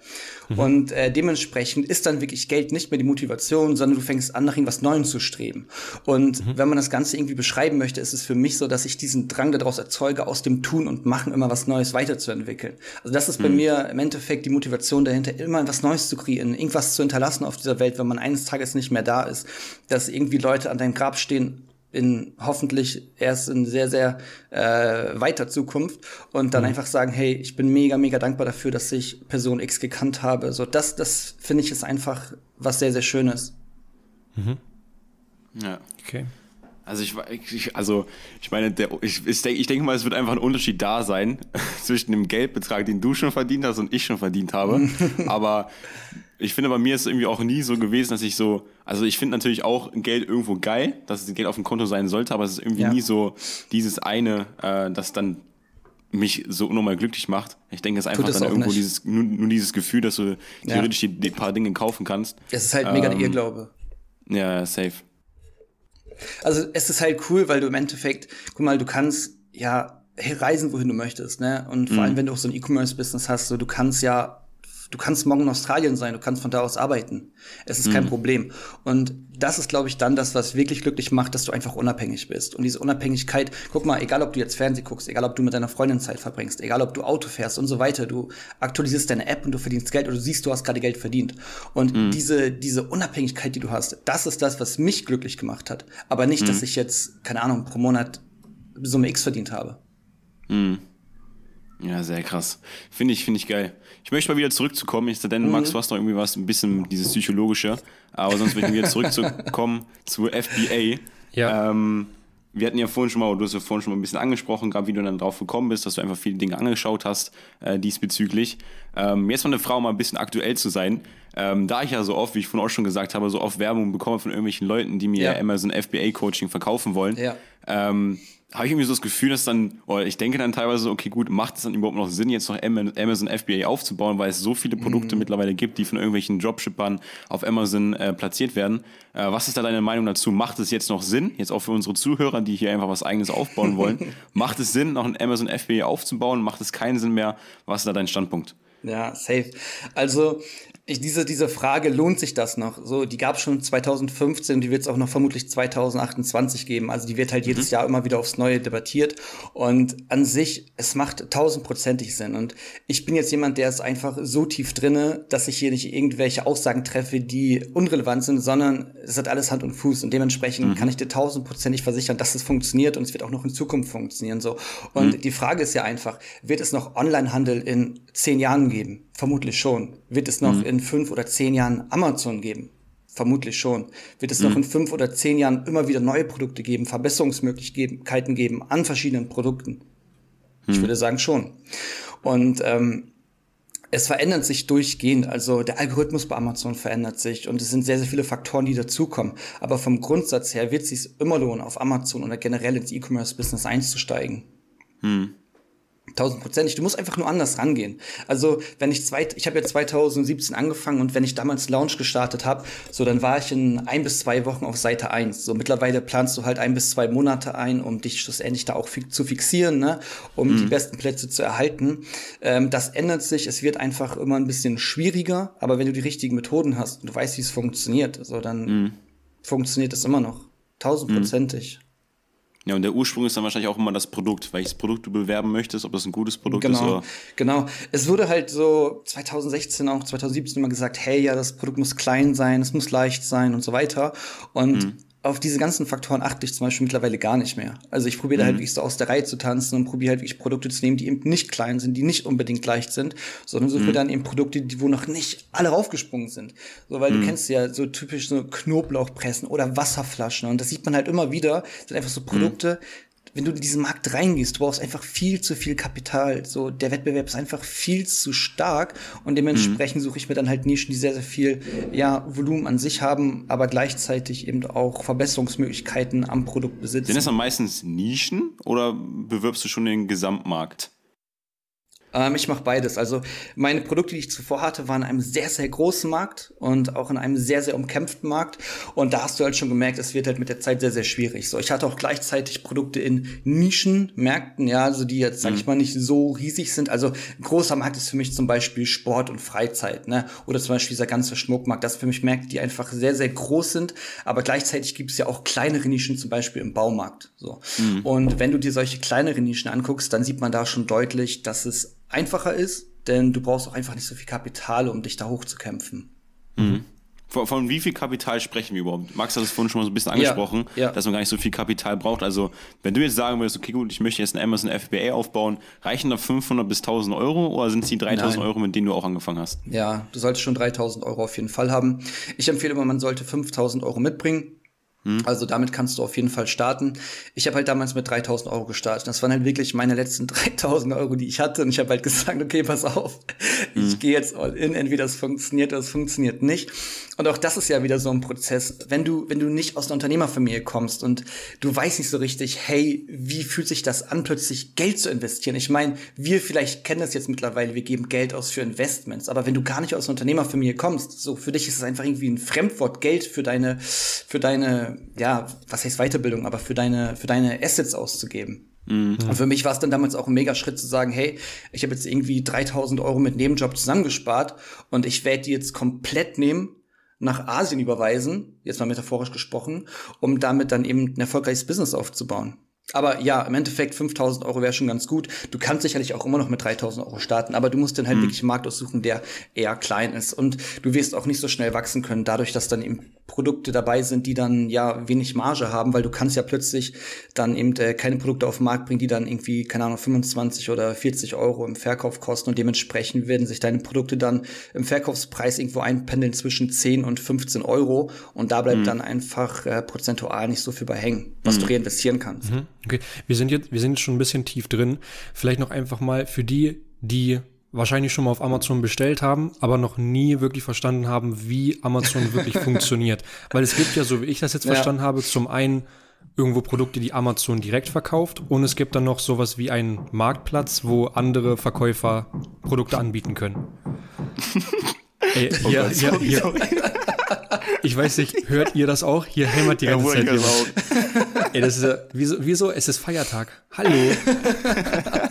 Und äh, dementsprechend ist dann wirklich Geld nicht mehr die Motivation, sondern du fängst an, nach irgendwas Neuem zu streben. Und mhm. wenn man das Ganze irgendwie beschreiben möchte, ist es für mich so, dass ich diesen Drang daraus erzeuge, aus dem Tun und Machen immer was Neues weiterzuentwickeln. Also das ist bei mhm. mir im Endeffekt die Motivation dahinter, immer was Neues zu kreieren, irgendwas zu hinterlassen auf dieser Welt, wenn man eines Tages nicht mehr da ist, dass irgendwie Leute an deinem Grab stehen in hoffentlich erst in sehr, sehr äh, weiter Zukunft und dann mhm. einfach sagen, hey, ich bin mega, mega dankbar dafür, dass ich Person X gekannt habe. So, das, das finde ich ist einfach was sehr, sehr Schönes. Mhm. Ja. Okay. Also ich, ich, also ich meine, der, ich, ich denke denk mal, es wird einfach ein Unterschied da sein (laughs) zwischen dem Geldbetrag, den du schon verdient hast und ich schon verdient habe. (laughs) Aber ich finde, bei mir ist es irgendwie auch nie so gewesen, dass ich so, also ich finde natürlich auch Geld irgendwo geil, dass es Geld auf dem Konto sein sollte, aber es ist irgendwie ja. nie so dieses eine, äh, das dann mich so unnormal glücklich macht. Ich denke, es ist einfach dann irgendwo nicht. dieses, nur, nur, dieses Gefühl, dass du theoretisch ja. die, die, paar Dinge kaufen kannst. Es ist halt mega ähm, Irrglaube. Ja, safe. Also es ist halt cool, weil du im Endeffekt, guck mal, du kannst ja reisen, wohin du möchtest, ne? Und vor mhm. allem, wenn du auch so ein E-Commerce-Business hast, so du kannst ja du kannst morgen in Australien sein, du kannst von da aus arbeiten. Es ist mhm. kein Problem. Und das ist, glaube ich, dann das, was wirklich glücklich macht, dass du einfach unabhängig bist. Und diese Unabhängigkeit, guck mal, egal ob du jetzt Fernsehen guckst, egal ob du mit deiner Freundin Zeit verbringst, egal ob du Auto fährst und so weiter, du aktualisierst deine App und du verdienst Geld oder du siehst, du hast gerade Geld verdient. Und mhm. diese, diese Unabhängigkeit, die du hast, das ist das, was mich glücklich gemacht hat. Aber nicht, mhm. dass ich jetzt, keine Ahnung, pro Monat Summe X verdient habe. Mhm. Ja, sehr krass. Finde ich, finde ich geil. Ich möchte mal wieder zurückzukommen, ich denn, mhm. Max, du hast noch irgendwie was, ein bisschen dieses psychologische, aber sonst möchte ich wieder zurückzukommen (laughs) zu FBA. Ja. Ähm, wir hatten ja vorhin schon mal, du hast ja vorhin schon mal ein bisschen angesprochen, gerade wie du dann drauf gekommen bist, dass du einfach viele Dinge angeschaut hast äh, diesbezüglich. Ähm, jetzt mal eine Frau, mal ein bisschen aktuell zu sein. Ähm, da ich ja so oft, wie ich vorhin auch schon gesagt habe, so oft Werbung bekomme von irgendwelchen Leuten, die mir ja. Amazon FBA Coaching verkaufen wollen, ja. ähm, habe ich irgendwie so das Gefühl, dass dann, oder ich denke dann teilweise okay, gut, macht es dann überhaupt noch Sinn, jetzt noch Amazon FBA aufzubauen, weil es so viele Produkte mhm. mittlerweile gibt, die von irgendwelchen Dropshippern auf Amazon äh, platziert werden. Äh, was ist da deine Meinung dazu? Macht es jetzt noch Sinn, jetzt auch für unsere Zuhörer, die hier einfach was eigenes aufbauen wollen, (laughs) macht es Sinn, noch ein Amazon FBA aufzubauen? Macht es keinen Sinn mehr? Was ist da dein Standpunkt? Ja, safe. Also ich, diese, diese Frage, lohnt sich das noch? So, die gab es schon 2015, die wird es auch noch vermutlich 2028 geben. Also die wird halt mhm. jedes Jahr immer wieder aufs Neue debattiert. Und an sich, es macht tausendprozentig Sinn. Und ich bin jetzt jemand, der ist einfach so tief drinne, dass ich hier nicht irgendwelche Aussagen treffe, die unrelevant sind, sondern es hat alles Hand und Fuß. Und dementsprechend mhm. kann ich dir tausendprozentig versichern, dass es funktioniert und es wird auch noch in Zukunft funktionieren. So. Und mhm. die Frage ist ja einfach, wird es noch Onlinehandel in zehn Jahren geben? Vermutlich schon. Wird es noch mhm. in fünf oder zehn Jahren Amazon geben? Vermutlich schon. Wird es mhm. noch in fünf oder zehn Jahren immer wieder neue Produkte geben, Verbesserungsmöglichkeiten geben an verschiedenen Produkten? Mhm. Ich würde sagen schon. Und ähm, es verändert sich durchgehend. Also der Algorithmus bei Amazon verändert sich und es sind sehr, sehr viele Faktoren, die dazukommen. Aber vom Grundsatz her wird es sich immer lohnen, auf Amazon oder generell ins E-Commerce-Business einzusteigen. Hm. Tausendprozentig. Du musst einfach nur anders rangehen. Also, wenn ich zwei, ich habe ja 2017 angefangen und wenn ich damals Launch gestartet habe, so dann war ich in ein bis zwei Wochen auf Seite eins. So mittlerweile planst du halt ein bis zwei Monate ein, um dich schlussendlich da auch fi zu fixieren, ne? um mhm. die besten Plätze zu erhalten. Ähm, das ändert sich. Es wird einfach immer ein bisschen schwieriger, aber wenn du die richtigen Methoden hast und du weißt, wie es funktioniert, so dann mhm. funktioniert es immer noch. Tausendprozentig. Mhm. Ja, und der Ursprung ist dann wahrscheinlich auch immer das Produkt, welches Produkt du bewerben möchtest, ob das ein gutes Produkt genau, ist oder. Genau. Es wurde halt so 2016, auch 2017 immer gesagt, hey, ja, das Produkt muss klein sein, es muss leicht sein und so weiter. Und mhm auf diese ganzen Faktoren achte ich zum Beispiel mittlerweile gar nicht mehr. Also ich probiere mhm. halt wirklich so aus der Reihe zu tanzen und probiere halt wirklich Produkte zu nehmen, die eben nicht klein sind, die nicht unbedingt leicht sind, sondern suche mhm. dann eben Produkte, die, wo noch nicht alle raufgesprungen sind. So, weil mhm. du kennst ja so typisch so Knoblauchpressen oder Wasserflaschen und das sieht man halt immer wieder, das sind einfach so Produkte, wenn du in diesen Markt reingehst, du brauchst einfach viel zu viel Kapital. So, der Wettbewerb ist einfach viel zu stark und dementsprechend mhm. suche ich mir dann halt Nischen, die sehr, sehr viel, ja, Volumen an sich haben, aber gleichzeitig eben auch Verbesserungsmöglichkeiten am Produkt besitzen. Sind das dann meistens Nischen oder bewirbst du schon den Gesamtmarkt? Ähm, ich mache beides. Also meine Produkte, die ich zuvor hatte, waren in einem sehr, sehr großen Markt und auch in einem sehr, sehr umkämpften Markt. Und da hast du halt schon gemerkt, es wird halt mit der Zeit sehr, sehr schwierig. So, ich hatte auch gleichzeitig Produkte in Nischenmärkten, ja, also die jetzt, sag ich mhm. mal, nicht so riesig sind. Also ein großer Markt ist für mich zum Beispiel Sport und Freizeit, ne? Oder zum Beispiel dieser ganze Schmuckmarkt. Das für mich Märkte, die einfach sehr, sehr groß sind. Aber gleichzeitig gibt es ja auch kleinere Nischen, zum Beispiel im Baumarkt. So. Mhm. Und wenn du dir solche kleineren Nischen anguckst, dann sieht man da schon deutlich, dass es einfacher ist, denn du brauchst auch einfach nicht so viel Kapital, um dich da hochzukämpfen. Mhm. Von, von, wie viel Kapital sprechen wir überhaupt? Max hat es vorhin schon mal so ein bisschen angesprochen, ja, ja. dass man gar nicht so viel Kapital braucht. Also, wenn du jetzt sagen würdest, okay, gut, ich möchte jetzt ein Amazon FBA aufbauen, reichen da 500 bis 1000 Euro oder sind es die 3000 Nein. Euro, mit denen du auch angefangen hast? Ja, du solltest schon 3000 Euro auf jeden Fall haben. Ich empfehle immer, man sollte 5000 Euro mitbringen. Hm. Also damit kannst du auf jeden Fall starten. Ich habe halt damals mit 3000 Euro gestartet. Das waren halt wirklich meine letzten (laughs) 3000 Euro, die ich hatte. Und ich habe halt gesagt, okay, pass auf, ich hm. gehe jetzt all in. Entweder es funktioniert oder es funktioniert nicht. Und auch das ist ja wieder so ein Prozess. Wenn du, wenn du nicht aus einer Unternehmerfamilie kommst und du weißt nicht so richtig, hey, wie fühlt sich das an, plötzlich Geld zu investieren? Ich meine, wir vielleicht kennen das jetzt mittlerweile, wir geben Geld aus für Investments. Aber wenn du gar nicht aus einer Unternehmerfamilie kommst, so für dich ist es einfach irgendwie ein Fremdwort, Geld für deine, für deine ja, was heißt Weiterbildung, aber für deine, für deine Assets auszugeben. Mhm. Und für mich war es dann damals auch ein mega Schritt zu sagen, hey, ich habe jetzt irgendwie 3000 Euro mit Nebenjob zusammengespart und ich werde die jetzt komplett nehmen, nach Asien überweisen, jetzt mal metaphorisch gesprochen, um damit dann eben ein erfolgreiches Business aufzubauen. Aber ja, im Endeffekt 5000 Euro wäre schon ganz gut. Du kannst sicherlich auch immer noch mit 3000 Euro starten, aber du musst dann halt mhm. wirklich einen Markt aussuchen, der eher klein ist. Und du wirst auch nicht so schnell wachsen können, dadurch, dass dann eben Produkte dabei sind, die dann ja wenig Marge haben, weil du kannst ja plötzlich dann eben äh, keine Produkte auf den Markt bringen, die dann irgendwie, keine Ahnung, 25 oder 40 Euro im Verkauf kosten und dementsprechend werden sich deine Produkte dann im Verkaufspreis irgendwo einpendeln zwischen 10 und 15 Euro und da bleibt mhm. dann einfach äh, prozentual nicht so viel bei hängen, was mhm. du reinvestieren kannst. Mhm. Okay, wir sind jetzt, wir sind jetzt schon ein bisschen tief drin. Vielleicht noch einfach mal für die, die wahrscheinlich schon mal auf Amazon bestellt haben, aber noch nie wirklich verstanden haben, wie Amazon (laughs) wirklich funktioniert. Weil es gibt ja, so wie ich das jetzt ja. verstanden habe, zum einen irgendwo Produkte, die Amazon direkt verkauft und es gibt dann noch sowas wie einen Marktplatz, wo andere Verkäufer Produkte anbieten können. (laughs) Ey, oh ja, Gott, ja, ja. Ich weiß nicht, hört ihr das auch? Hier hämmert die ganze Zeit jemand. Ey, das ist ja, wieso, wieso? Es ist Feiertag. Hallo. (laughs)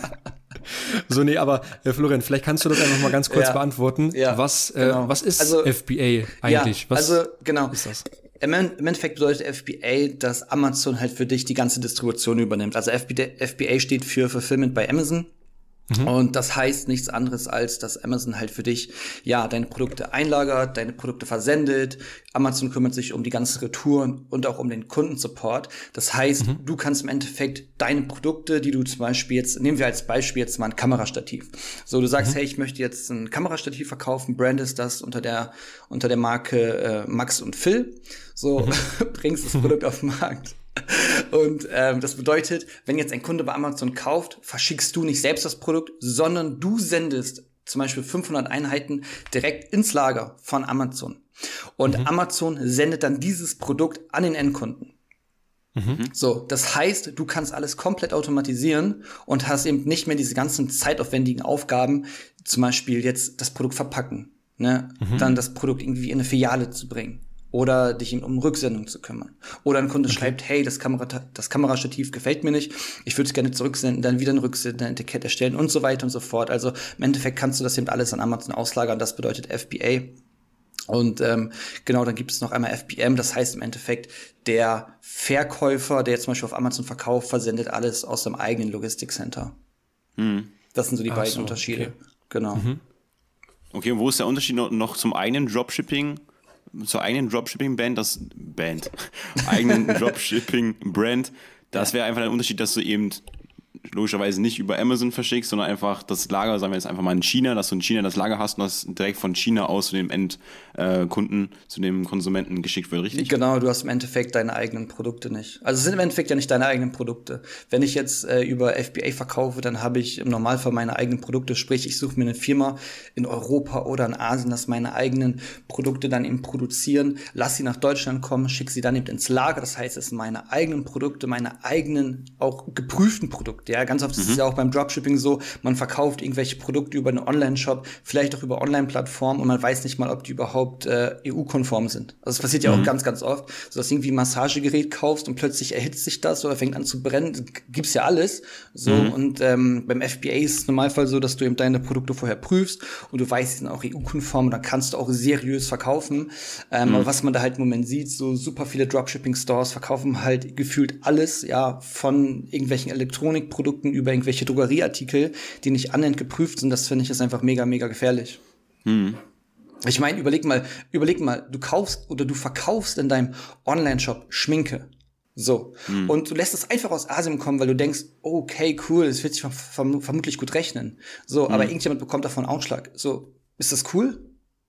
(laughs) so, nee, aber äh, Florian, vielleicht kannst du das einfach mal ganz kurz ja, beantworten. Ja, was, äh, genau. was ist also, FBA eigentlich? Ja, was also, genau. ist das? Im Endeffekt bedeutet FBA, dass Amazon halt für dich die ganze Distribution übernimmt. Also FBA steht für Fulfillment by Amazon. Mhm. Und das heißt nichts anderes als, dass Amazon halt für dich, ja, deine Produkte einlagert, deine Produkte versendet. Amazon kümmert sich um die ganzen Retouren und auch um den Kundensupport. Das heißt, mhm. du kannst im Endeffekt deine Produkte, die du zum Beispiel jetzt, nehmen wir als Beispiel jetzt mal ein Kamerastativ. So, du sagst, mhm. hey, ich möchte jetzt ein Kamerastativ verkaufen, brandest das unter der, unter der Marke äh, Max und Phil. So, mhm. (laughs) bringst das Produkt auf den Markt. Und ähm, das bedeutet, wenn jetzt ein Kunde bei Amazon kauft, verschickst du nicht selbst das Produkt, sondern du sendest zum Beispiel 500 Einheiten direkt ins Lager von Amazon. Und mhm. Amazon sendet dann dieses Produkt an den Endkunden. Mhm. So, das heißt, du kannst alles komplett automatisieren und hast eben nicht mehr diese ganzen zeitaufwendigen Aufgaben, zum Beispiel jetzt das Produkt verpacken, ne? Mhm. dann das Produkt irgendwie in eine Filiale zu bringen oder dich um Rücksendung zu kümmern. Oder ein Kunde okay. schreibt, hey, das, Kamera, das Kamerastativ gefällt mir nicht, ich würde es gerne zurücksenden, dann wieder ein Rücksender-Etikett erstellen und so weiter und so fort. Also im Endeffekt kannst du das eben alles an Amazon auslagern, das bedeutet FBA. Und ähm, genau, dann gibt es noch einmal FBM, das heißt im Endeffekt, der Verkäufer, der jetzt zum Beispiel auf Amazon verkauft, versendet alles aus seinem eigenen Logistikcenter. Hm. Das sind so die Ach beiden so, Unterschiede. Okay. Genau. Mhm. Okay, und wo ist der Unterschied noch, noch zum eigenen Dropshipping? Zur eigenen Dropshipping-Band, das Band, (laughs) eigenen (laughs) Dropshipping-Brand, das wäre einfach ein Unterschied, dass du eben logischerweise nicht über Amazon verschickst, sondern einfach das Lager, sagen wir jetzt einfach mal in China, dass du in China das Lager hast und das direkt von China aus zu dem Endkunden, äh, zu dem Konsumenten geschickt wird, richtig? Genau, du hast im Endeffekt deine eigenen Produkte nicht. Also es sind im Endeffekt ja nicht deine eigenen Produkte. Wenn ich jetzt äh, über FBA verkaufe, dann habe ich im Normalfall meine eigenen Produkte, sprich ich suche mir eine Firma in Europa oder in Asien, dass meine eigenen Produkte dann eben produzieren, lass sie nach Deutschland kommen, schicke sie dann eben ins Lager. Das heißt, es sind meine eigenen Produkte, meine eigenen auch geprüften Produkte. Ja, ganz oft mhm. ist es mhm. ja auch beim Dropshipping so, man verkauft irgendwelche Produkte über einen Online-Shop, vielleicht auch über Online-Plattformen und man weiß nicht mal, ob die überhaupt äh, EU-konform sind. Also das passiert ja mhm. auch ganz, ganz oft, so dass du irgendwie ein Massagegerät kaufst und plötzlich erhitzt sich das oder fängt an zu brennen. Gibt's ja alles. So mhm. und ähm, beim FBA ist es Normalfall so, dass du eben deine Produkte vorher prüfst und du weißt, die sind auch EU-konform und dann kannst du auch seriös verkaufen. Ähm, mhm. Aber was man da halt im Moment sieht, so super viele Dropshipping-Stores verkaufen halt gefühlt alles, ja, von irgendwelchen Elektronikprodukten über irgendwelche Drogerieartikel, die nicht annähernd geprüft sind. Das finde ich ist einfach mega, mega gefährlich. Mhm. Ich meine, überleg mal, überleg mal, du kaufst oder du verkaufst in deinem Online-Shop Schminke. So. Mhm. Und du lässt es einfach aus Asien kommen, weil du denkst, okay, cool, es wird sich verm vermutlich gut rechnen. So, mhm. aber irgendjemand bekommt davon Ausschlag. So, ist das cool?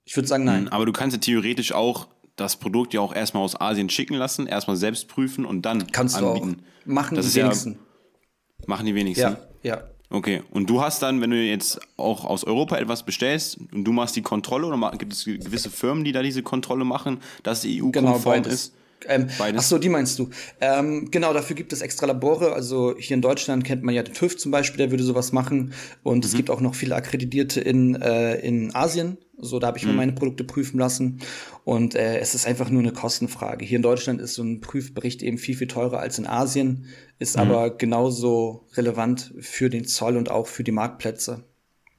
Ich würde sagen, nein. Mhm, aber du kannst ja theoretisch auch das Produkt ja auch erstmal aus Asien schicken lassen, erstmal selbst prüfen und dann kannst anbieten. Du auch. Machen das die wenigsten. Ja, machen die wenigsten. Ja, ja. Okay, und du hast dann, wenn du jetzt auch aus Europa etwas bestellst und du machst die Kontrolle oder gibt es gewisse Firmen, die da diese Kontrolle machen, dass die EU-konform genau, ist? Ähm, ach so, die meinst du. Ähm, genau, dafür gibt es extra Labore. Also hier in Deutschland kennt man ja den TÜV zum Beispiel, der würde sowas machen. Und mhm. es gibt auch noch viele Akkreditierte in, äh, in Asien. So, da habe ich mhm. mal meine Produkte prüfen lassen. Und äh, es ist einfach nur eine Kostenfrage. Hier in Deutschland ist so ein Prüfbericht eben viel, viel teurer als in Asien, ist mhm. aber genauso relevant für den Zoll und auch für die Marktplätze.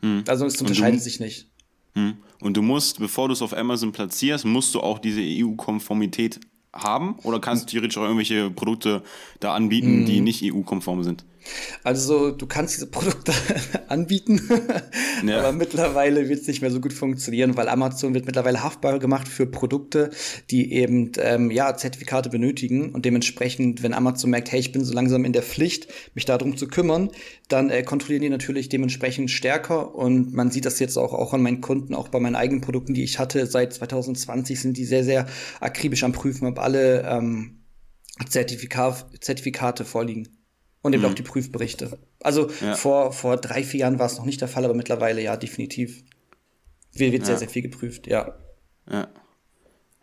Mhm. Also es unterscheidet sich nicht. Mhm. Und du musst, bevor du es auf Amazon platzierst, musst du auch diese EU-Konformität haben? Oder kannst du theoretisch auch irgendwelche Produkte da anbieten, die mhm. nicht EU-konform sind? Also du kannst diese Produkte (laughs) anbieten, (laughs) ja. aber mittlerweile wird es nicht mehr so gut funktionieren, weil Amazon wird mittlerweile haftbar gemacht für Produkte, die eben ähm, ja Zertifikate benötigen. Und dementsprechend, wenn Amazon merkt, hey, ich bin so langsam in der Pflicht, mich darum zu kümmern, dann äh, kontrollieren die natürlich dementsprechend stärker. Und man sieht das jetzt auch auch an meinen Kunden, auch bei meinen eigenen Produkten, die ich hatte. Seit 2020, sind die sehr sehr akribisch am prüfen, ob alle ähm, Zertifikat, Zertifikate vorliegen und eben mhm. auch die Prüfberichte. Also ja. vor, vor drei, vier Jahren war es noch nicht der Fall, aber mittlerweile ja, definitiv. Wird, wird ja. sehr, sehr viel geprüft, ja. Ja.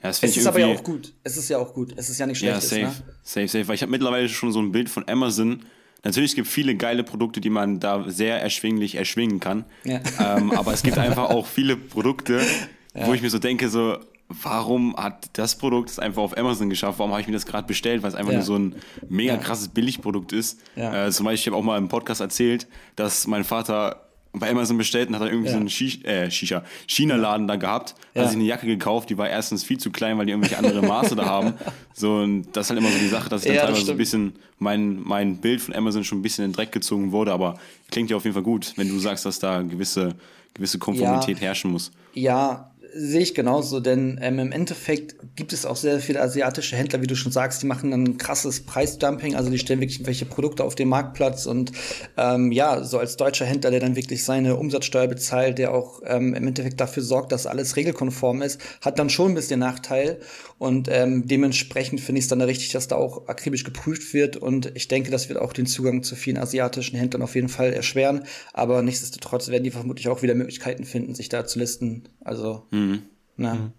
Ja, es ist aber ja auch gut. Es ist ja auch gut. Es ist ja nicht schlecht. Ja, safe, ne? safe, safe. Weil ich habe mittlerweile schon so ein Bild von Amazon. Natürlich gibt es viele geile Produkte, die man da sehr erschwinglich erschwingen kann. Ja. Ähm, aber es gibt (laughs) einfach auch viele Produkte, ja. wo ich mir so denke, so, warum hat das Produkt es einfach auf Amazon geschafft? Warum habe ich mir das gerade bestellt? Weil es einfach ja. nur so ein mega ja. krasses Billigprodukt ist. Ja. Äh, zum Beispiel, ich habe auch mal im Podcast erzählt, dass mein Vater bei Amazon bestellt und hat dann irgendwie so einen Shish äh, Shisha, China-Laden da gehabt, hat sich eine Jacke gekauft, die war erstens viel zu klein, weil die irgendwelche andere Maße da haben. (laughs) So, und das ist halt immer so die Sache, dass ich dann teilweise so ein bisschen mein, mein Bild von Amazon schon ein bisschen in den Dreck gezogen wurde, aber klingt ja auf jeden Fall gut, wenn du sagst, dass da gewisse, gewisse Konformität herrschen muss. Ja, sehe ich genauso, denn ähm, im Endeffekt gibt es auch sehr viele asiatische Händler, wie du schon sagst, die machen ein krasses Preisdumping, also die stellen wirklich welche Produkte auf den Marktplatz und ähm, ja, so als deutscher Händler, der dann wirklich seine Umsatzsteuer bezahlt, der auch ähm, im Endeffekt dafür sorgt, dass alles regelkonform ist, hat dann schon ein bisschen Nachteil. Und ähm, dementsprechend finde ich es dann richtig, dass da auch akribisch geprüft wird. Und ich denke, das wird auch den Zugang zu vielen asiatischen Händlern auf jeden Fall erschweren, aber nichtsdestotrotz werden die vermutlich auch wieder Möglichkeiten finden, sich da zu listen, also mhm. na. Mhm.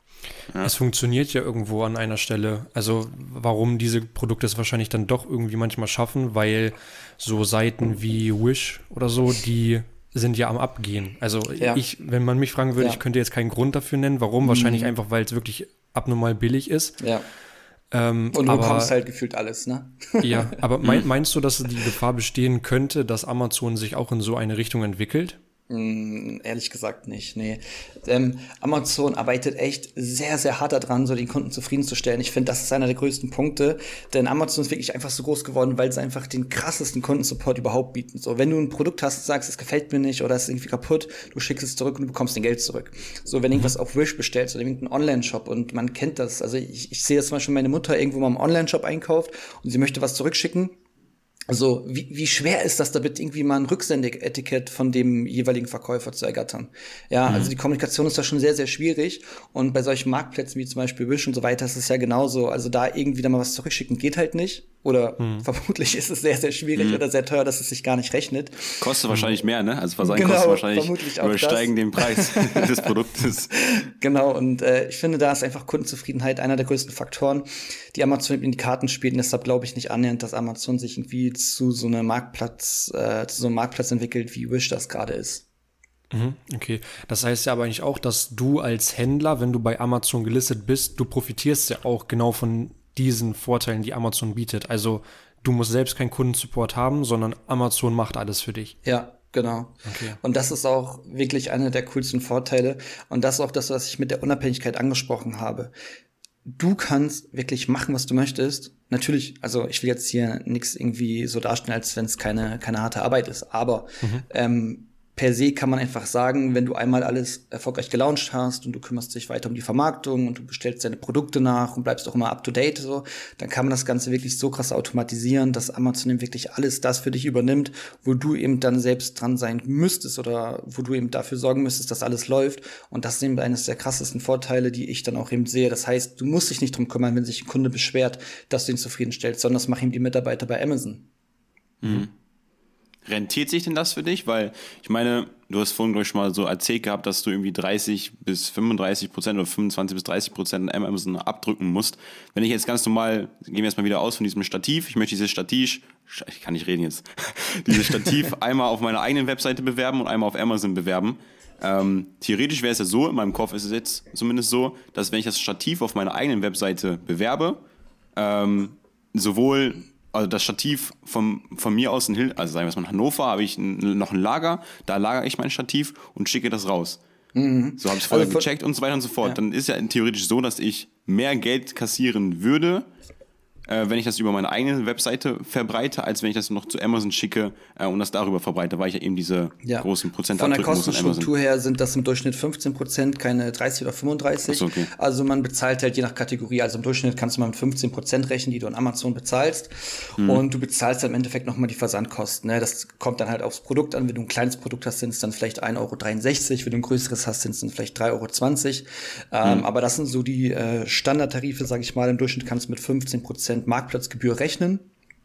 Ja. Es funktioniert ja irgendwo an einer Stelle. Also warum diese Produkte es wahrscheinlich dann doch irgendwie manchmal schaffen, weil so Seiten wie Wish oder so, die sind ja am Abgehen. Also ja. ich, wenn man mich fragen würde, ja. ich könnte jetzt keinen Grund dafür nennen. Warum? Mhm. Wahrscheinlich einfach, weil es wirklich abnormal billig ist. Ja. Ähm, und du aber, bekommst halt gefühlt alles, ne? ja, aber mein, (laughs) meinst du, dass die Gefahr bestehen könnte, dass Amazon sich auch in so eine Richtung entwickelt? Mm, ehrlich gesagt nicht, nee. Ähm, Amazon arbeitet echt sehr, sehr hart daran, so den Kunden zufriedenzustellen. Ich finde, das ist einer der größten Punkte, denn Amazon ist wirklich einfach so groß geworden, weil sie einfach den krassesten Kundensupport überhaupt bieten. So, wenn du ein Produkt hast und sagst, es gefällt mir nicht oder es ist irgendwie kaputt, du schickst es zurück und du bekommst dein Geld zurück. So, wenn mhm. irgendwas auf Wish bestellst oder irgendeinen Online-Shop und man kennt das, also ich, ich sehe das zum Beispiel, meine Mutter irgendwo mal im Online-Shop einkauft und sie möchte was zurückschicken, also, wie, wie schwer ist das, damit irgendwie mal ein Rücksendeetikett von dem jeweiligen Verkäufer zu ergattern? Ja, mhm. also die Kommunikation ist da schon sehr, sehr schwierig. Und bei solchen Marktplätzen wie zum Beispiel Wish und so weiter ist es ja genauso. Also da irgendwie da mal was zurückschicken geht halt nicht. Oder mhm. (laughs) vermutlich ist es sehr, sehr schwierig mhm. oder sehr teuer, dass es sich gar nicht rechnet. Kostet wahrscheinlich mehr, ne? Also Versand genau, kostet wahrscheinlich übersteigen den Preis (laughs) des Produktes. Genau, und äh, ich finde, da ist einfach Kundenzufriedenheit einer der größten Faktoren, die Amazon in die Karten spielt. Und deshalb glaube ich nicht annähernd, dass Amazon sich irgendwie zu so einem Marktplatz, äh, zu so einem Marktplatz entwickelt, wie Wish das gerade ist. Mhm, okay, das heißt ja aber eigentlich auch, dass du als Händler, wenn du bei Amazon gelistet bist, du profitierst ja auch genau von diesen Vorteilen, die Amazon bietet. Also du musst selbst keinen Kundensupport haben, sondern Amazon macht alles für dich. Ja, genau. Okay. Und das ist auch wirklich einer der coolsten Vorteile. Und das ist auch das, was ich mit der Unabhängigkeit angesprochen habe. Du kannst wirklich machen, was du möchtest. Natürlich, also ich will jetzt hier nichts irgendwie so darstellen, als wenn es keine, keine harte Arbeit ist. Aber mhm. ähm, per se kann man einfach sagen, wenn du einmal alles erfolgreich gelauncht hast und du kümmerst dich weiter um die Vermarktung und du bestellst deine Produkte nach und bleibst auch immer up to date so, dann kann man das Ganze wirklich so krass automatisieren, dass Amazon eben wirklich alles das für dich übernimmt, wo du eben dann selbst dran sein müsstest oder wo du eben dafür sorgen müsstest, dass alles läuft. Und das ist eben eines der krassesten Vorteile, die ich dann auch eben sehe. Das heißt, du musst dich nicht drum kümmern, wenn sich ein Kunde beschwert, dass du ihn zufriedenstellst, sondern das machen ihm die Mitarbeiter bei Amazon. Mhm. Rentiert sich denn das für dich? Weil ich meine, du hast vorhin, glaube ich, schon mal so erzählt gehabt, dass du irgendwie 30 bis 35 Prozent oder 25 bis 30 Prozent an Amazon abdrücken musst. Wenn ich jetzt ganz normal, gehen wir jetzt mal wieder aus von diesem Stativ, ich möchte dieses Stativ, ich kann nicht reden jetzt, (laughs) dieses Stativ (laughs) einmal auf meiner eigenen Webseite bewerben und einmal auf Amazon bewerben. Ähm, theoretisch wäre es ja so, in meinem Kopf ist es jetzt zumindest so, dass wenn ich das Stativ auf meiner eigenen Webseite bewerbe, ähm, sowohl also das Stativ vom, von mir aus in Hill, also sagen wir mal in Hannover, habe ich ein, noch ein Lager, da lagere ich mein Stativ und schicke das raus. Mhm. So habe ich es vorher also gecheckt und so weiter und so fort. Ja. Dann ist ja theoretisch so, dass ich mehr Geld kassieren würde, äh, wenn ich das über meine eigene Webseite verbreite, als wenn ich das noch zu Amazon schicke äh, und das darüber verbreite, weil ich ja eben diese ja. großen Prozent Von der Kostenstruktur her sind das im Durchschnitt 15 Prozent, keine 30 oder 35. So, okay. Also man bezahlt halt je nach Kategorie. Also im Durchschnitt kannst du mal mit 15 Prozent rechnen, die du an Amazon bezahlst. Mhm. Und du bezahlst dann im Endeffekt nochmal die Versandkosten. Ne? Das kommt dann halt aufs Produkt an. Wenn du ein kleines Produkt hast, sind es dann vielleicht 1,63 Euro. Wenn du ein größeres hast, sind es dann vielleicht 3,20 Euro. Ähm, mhm. Aber das sind so die äh, Standardtarife, sage ich mal. Im Durchschnitt kannst du mit 15 Prozent Marktplatzgebühr rechnen.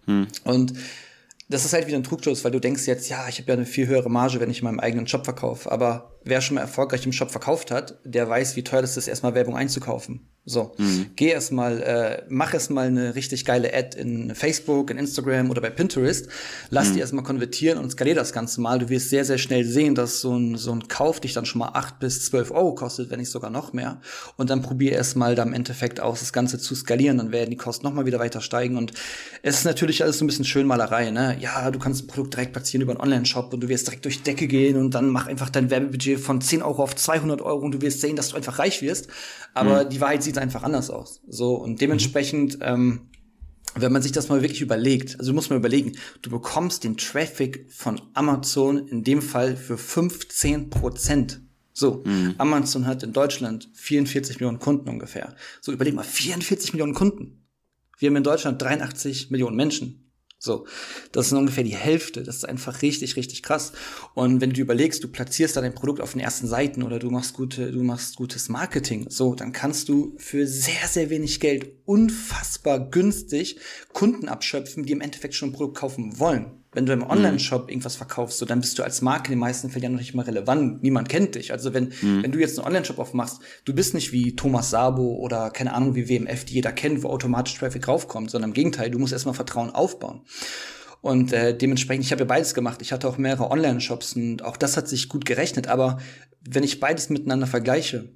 Hm. Und das ist halt wieder ein Trugschluss, weil du denkst jetzt, ja, ich habe ja eine viel höhere Marge, wenn ich in meinem eigenen Shop verkaufe. Aber wer schon mal erfolgreich im Shop verkauft hat, der weiß, wie teuer es ist, erstmal Werbung einzukaufen. So, mhm. geh erstmal, äh, mach erstmal eine richtig geile Ad in Facebook, in Instagram oder bei Pinterest. Lass mhm. die erstmal konvertieren und skalier das Ganze mal. Du wirst sehr, sehr schnell sehen, dass so ein, so ein Kauf dich dann schon mal acht bis zwölf Euro kostet, wenn nicht sogar noch mehr. Und dann probier erstmal da im Endeffekt aus, das Ganze zu skalieren. Dann werden die Kosten nochmal wieder weiter steigen. Und es ist natürlich alles so ein bisschen Schönmalerei, ne? Ja, du kannst ein Produkt direkt platzieren über einen Online-Shop und du wirst direkt durch Decke gehen und dann mach einfach dein Werbebudget von 10 Euro auf 200 Euro und du wirst sehen, dass du einfach reich wirst. Aber mhm. die Wahrheit sieht einfach anders aus. So, und dementsprechend, ähm, wenn man sich das mal wirklich überlegt, also du musst mal überlegen, du bekommst den Traffic von Amazon in dem Fall für 15 Prozent. So, mhm. Amazon hat in Deutschland 44 Millionen Kunden ungefähr. So, überleg mal, 44 Millionen Kunden. Wir haben in Deutschland 83 Millionen Menschen. So, das ist ungefähr die Hälfte. Das ist einfach richtig, richtig krass. Und wenn du dir überlegst, du platzierst da dein Produkt auf den ersten Seiten oder du machst gute, du machst gutes Marketing, so, dann kannst du für sehr, sehr wenig Geld unfassbar günstig Kunden abschöpfen, die im Endeffekt schon ein Produkt kaufen wollen. Wenn du im mhm. Online-Shop irgendwas verkaufst, so, dann bist du als Marke in den meisten Fällen ja noch nicht mal relevant. Niemand kennt dich. Also wenn, mhm. wenn du jetzt einen Online-Shop aufmachst, du bist nicht wie Thomas Sabo oder keine Ahnung wie WMF, die jeder kennt, wo automatisch Traffic raufkommt, sondern im Gegenteil, du musst erstmal Vertrauen aufbauen. Und äh, dementsprechend, ich habe ja beides gemacht. Ich hatte auch mehrere Online-Shops und auch das hat sich gut gerechnet. Aber wenn ich beides miteinander vergleiche,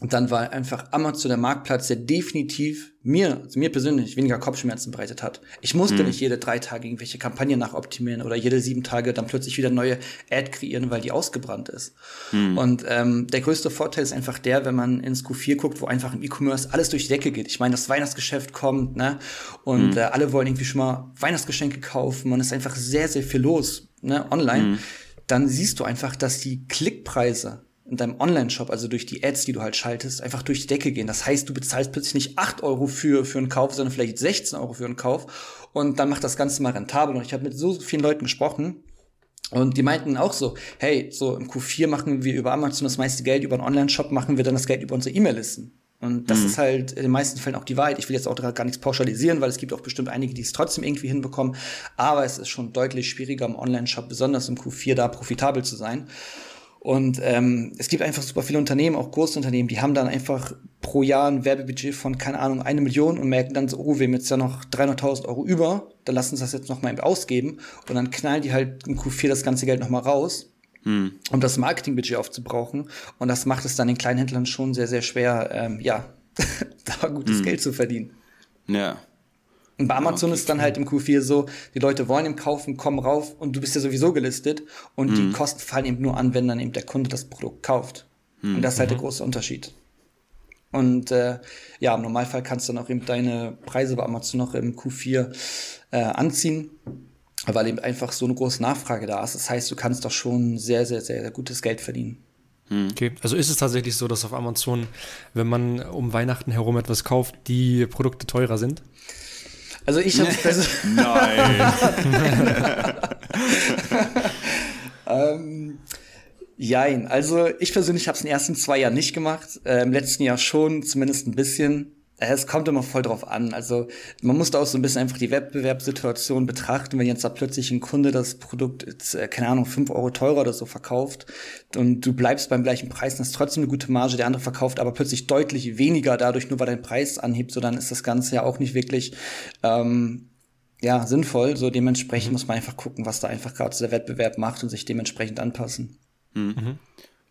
und dann war einfach Amazon der Marktplatz, der definitiv mir, also mir persönlich, weniger Kopfschmerzen bereitet hat. Ich musste mhm. nicht jede drei Tage irgendwelche Kampagnen nachoptimieren oder jede sieben Tage dann plötzlich wieder neue Ad kreieren, weil die ausgebrannt ist. Mhm. Und ähm, der größte Vorteil ist einfach der, wenn man ins Q4 guckt, wo einfach im E-Commerce alles durch die Decke geht. Ich meine, das Weihnachtsgeschäft kommt, ne? Und mhm. äh, alle wollen irgendwie schon mal Weihnachtsgeschenke kaufen. Man ist einfach sehr, sehr viel los, ne? Online. Mhm. Dann siehst du einfach, dass die Klickpreise in deinem Online-Shop, also durch die Ads, die du halt schaltest, einfach durch die Decke gehen. Das heißt, du bezahlst plötzlich nicht 8 Euro für, für einen Kauf, sondern vielleicht 16 Euro für einen Kauf. Und dann macht das Ganze mal rentabel. Und ich habe mit so vielen Leuten gesprochen, und die meinten auch so, hey, so im Q4 machen wir über Amazon das meiste Geld, über einen Online-Shop machen wir dann das Geld über unsere E-Mail-Listen. Und das mhm. ist halt in den meisten Fällen auch die Wahrheit. Ich will jetzt auch gar nichts pauschalisieren, weil es gibt auch bestimmt einige, die es trotzdem irgendwie hinbekommen. Aber es ist schon deutlich schwieriger im Online-Shop, besonders im Q4 da profitabel zu sein. Und ähm, es gibt einfach super viele Unternehmen, auch Großunternehmen, die haben dann einfach pro Jahr ein Werbebudget von, keine Ahnung, eine Million und merken dann so, oh, wir haben jetzt ja noch 300.000 Euro über, dann lassen sie das jetzt noch mal ausgeben und dann knallen die halt im Q4 das ganze Geld noch mal raus, hm. um das Marketingbudget aufzubrauchen. Und das macht es dann den Kleinhändlern schon sehr, sehr schwer, ähm, ja, (laughs) da gutes hm. Geld zu verdienen. Ja. Und bei Amazon okay, ist dann halt im Q4 so, die Leute wollen im kaufen, kommen rauf und du bist ja sowieso gelistet und mhm. die Kosten fallen eben nur an, wenn dann eben der Kunde das Produkt kauft. Mhm. Und das ist halt der mhm. große Unterschied. Und äh, ja, im Normalfall kannst du dann auch eben deine Preise bei Amazon noch im Q4 äh, anziehen, weil eben einfach so eine große Nachfrage da ist. Das heißt, du kannst doch schon sehr, sehr, sehr, sehr gutes Geld verdienen. Mhm. Okay, also ist es tatsächlich so, dass auf Amazon, wenn man um Weihnachten herum etwas kauft, die Produkte teurer sind? Also ich habe (laughs) Nein. (laughs) ähm, jein. Also ich persönlich habe es in den ersten zwei Jahren nicht gemacht. Äh, Im letzten Jahr schon, zumindest ein bisschen. Es kommt immer voll drauf an. Also man muss da auch so ein bisschen einfach die Wettbewerbssituation betrachten. Wenn jetzt da plötzlich ein Kunde das Produkt, jetzt, äh, keine Ahnung, fünf Euro teurer oder so verkauft und du bleibst beim gleichen Preis, dann ist trotzdem eine gute Marge, der andere verkauft aber plötzlich deutlich weniger dadurch, nur weil dein Preis anhebt, so dann ist das Ganze ja auch nicht wirklich ähm, ja, sinnvoll. So dementsprechend mhm. muss man einfach gucken, was da einfach gerade der Wettbewerb macht und sich dementsprechend anpassen. Mhm.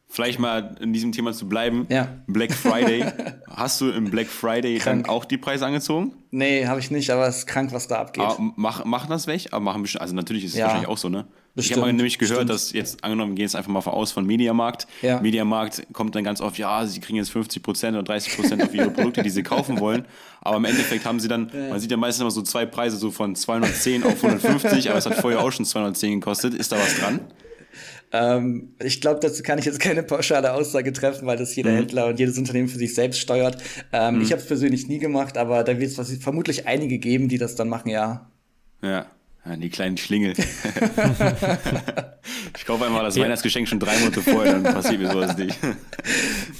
Vielleicht mal in diesem Thema zu bleiben. Ja. Black Friday. (laughs) Hast du im Black Friday krank. dann auch die Preise angezogen? Nee, habe ich nicht, aber es ist krank, was da abgeht. Aber mach, machen das weg? Aber machen bestimmt, also natürlich ist es ja. wahrscheinlich auch so, ne? Bestimmt, ich habe nämlich gehört, bestimmt. dass jetzt, angenommen, wir gehen jetzt einfach mal aus von Mediamarkt. Ja. Mediamarkt kommt dann ganz oft, ja, sie kriegen jetzt 50% oder 30% auf ihre Produkte, die sie kaufen wollen. Aber im Endeffekt haben sie dann, man sieht ja meistens immer so zwei Preise, so von 210 auf 150, aber es hat vorher auch schon 210 gekostet. Ist da was dran? Ähm, ich glaube, dazu kann ich jetzt keine pauschale Aussage treffen, weil das jeder mhm. Händler und jedes Unternehmen für sich selbst steuert. Ähm, mhm. Ich habe es persönlich nie gemacht, aber da wird es vermutlich einige geben, die das dann machen, ja. Ja. Ja, die kleinen Schlingel. (laughs) ich kaufe einmal das ja. Weihnachtsgeschenk schon drei Monate vorher, dann passiert mir sowas nicht.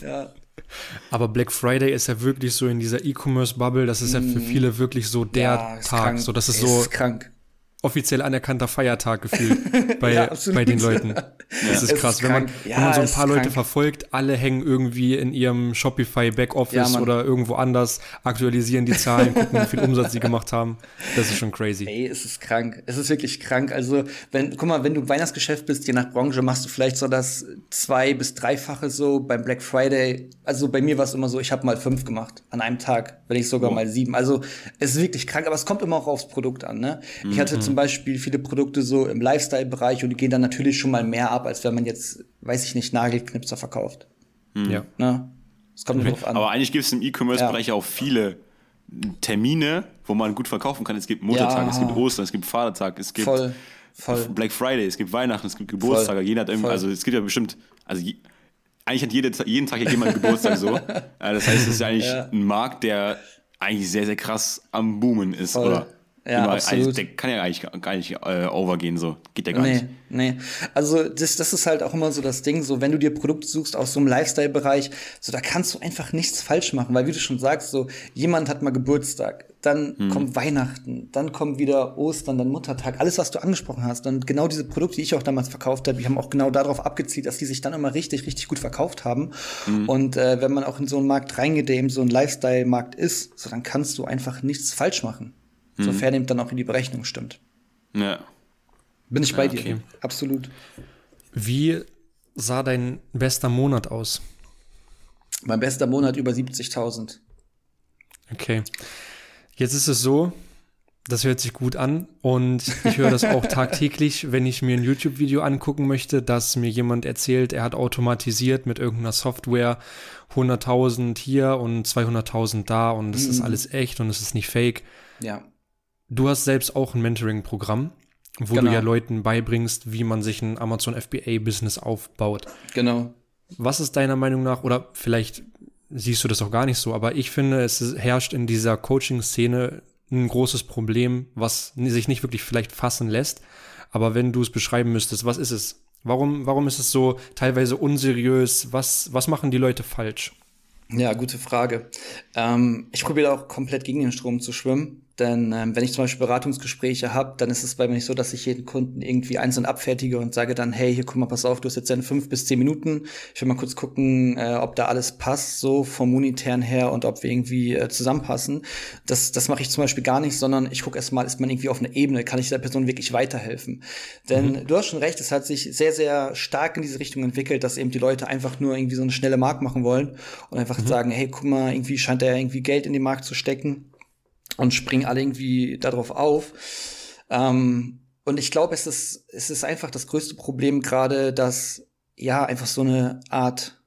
ja. Aber Black Friday ist ja wirklich so in dieser E-Commerce-Bubble, das ist ja für mhm. viele wirklich so der ja, Tag. Krank. So, das ist so. Ist krank offiziell anerkannter Feiertag gefühlt (laughs) bei, ja, bei den Leuten. Ja. Das ist krass. Ist wenn, man, ja, wenn man so ein paar Leute krank. verfolgt, alle hängen irgendwie in ihrem Shopify Backoffice oder irgendwo anders, aktualisieren die Zahlen, gucken, wie viel Umsatz sie gemacht haben. Das ist schon crazy. Ey, es ist krank. Es ist wirklich krank. Also, wenn, guck mal, wenn du Weihnachtsgeschäft bist, je nach Branche, machst du vielleicht so das zwei- bis dreifache so beim Black Friday. Also bei mir war es immer so, ich habe mal fünf gemacht an einem Tag, wenn ich sogar oh. mal sieben. Also es ist wirklich krank, aber es kommt immer auch aufs Produkt an. Ne? Ich hatte mhm. Zum Beispiel viele Produkte so im Lifestyle-Bereich und die gehen dann natürlich schon mal mehr ab, als wenn man jetzt, weiß ich nicht, Nagelknipser verkauft. Mhm. Ja. Ne? Es kommt okay. drauf an. Aber eigentlich gibt es im E-Commerce-Bereich ja. auch viele Termine, wo man gut verkaufen kann. Es gibt Muttertag, ja. es gibt Ostern, es gibt Vatertag, es gibt Voll. Voll. Black Friday, es gibt Weihnachten, es gibt Geburtstage. Jeder hat irgendwie, also es gibt ja bestimmt, also je, eigentlich hat jede, jeden Tag jemand Geburtstag so. (laughs) Das heißt, es ist ja eigentlich ja. ein Markt, der eigentlich sehr, sehr krass am Boomen ist, Voll. oder? Ja, absolut. Also, der kann ja eigentlich gar nicht äh, overgehen, so. Geht ja gar nee, nicht. Nee, also das, das ist halt auch immer so das Ding, so wenn du dir Produkte suchst aus so einem Lifestyle-Bereich, so da kannst du einfach nichts falsch machen, weil wie du schon sagst, so jemand hat mal Geburtstag, dann hm. kommt Weihnachten, dann kommt wieder Ostern, dann Muttertag, alles, was du angesprochen hast. Und genau diese Produkte, die ich auch damals verkauft habe, die haben auch genau darauf abgezielt, dass die sich dann immer richtig, richtig gut verkauft haben. Hm. Und äh, wenn man auch in so einen Markt reingeht, der eben so ein Lifestyle-Markt ist, so dann kannst du einfach nichts falsch machen mhm. sofern ihm dann auch in die Berechnung stimmt. Ja. Bin ich bei ja, okay. dir. Absolut. Wie sah dein bester Monat aus? Mein bester Monat über 70.000. Okay. Jetzt ist es so, das hört sich gut an und ich höre das auch (laughs) tagtäglich, wenn ich mir ein YouTube-Video angucken möchte, dass mir jemand erzählt, er hat automatisiert mit irgendeiner Software 100.000 hier und 200.000 da und es mhm. ist alles echt und es ist nicht fake. Ja. Du hast selbst auch ein Mentoring-Programm, wo genau. du ja Leuten beibringst, wie man sich ein Amazon FBA-Business aufbaut. Genau. was ist deiner Meinung nach, oder vielleicht siehst du das auch gar nicht so, aber ich finde, es herrscht in dieser Coaching-Szene ein großes Problem, was sich nicht wirklich vielleicht fassen lässt. Aber wenn du es beschreiben müsstest, was ist es? Warum, warum ist es so teilweise unseriös? Was, was machen die Leute falsch? Ja, gute Frage. Ähm, ich probiere auch komplett gegen den Strom zu schwimmen. Denn ähm, wenn ich zum Beispiel Beratungsgespräche habe, dann ist es bei mir nicht so, dass ich jeden Kunden irgendwie einzeln abfertige und sage dann, hey, hier guck mal, pass auf, du hast jetzt deine fünf bis zehn Minuten. Ich will mal kurz gucken, äh, ob da alles passt, so vom monetären her und ob wir irgendwie äh, zusammenpassen. Das, das mache ich zum Beispiel gar nicht, sondern ich gucke erstmal, ist man irgendwie auf einer Ebene, kann ich der Person wirklich weiterhelfen? Denn mhm. du hast schon recht, es hat sich sehr, sehr stark in diese Richtung entwickelt, dass eben die Leute einfach nur irgendwie so eine schnelle Markt machen wollen und einfach mhm. sagen, hey, guck mal, irgendwie scheint ja irgendwie Geld in den Markt zu stecken und springen alle irgendwie darauf auf. Ähm, und ich glaube, es ist, es ist einfach das größte Problem gerade, dass ja einfach so eine Art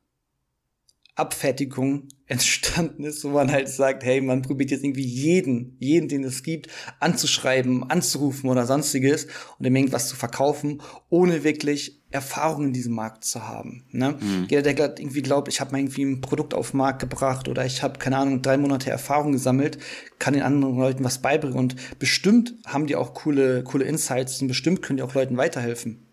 Abfertigung (laughs) entstanden ist, wo man halt sagt, hey, man probiert jetzt irgendwie jeden, jeden, den es gibt, anzuschreiben, anzurufen oder sonstiges und dem irgendwas zu verkaufen, ohne wirklich Erfahrung in diesem Markt zu haben. Ne? Mhm. Jeder, der irgendwie glaubt, ich habe mal irgendwie ein Produkt auf den Markt gebracht oder ich habe, keine Ahnung, drei Monate Erfahrung gesammelt, kann den anderen Leuten was beibringen und bestimmt haben die auch coole, coole Insights und bestimmt können die auch Leuten weiterhelfen.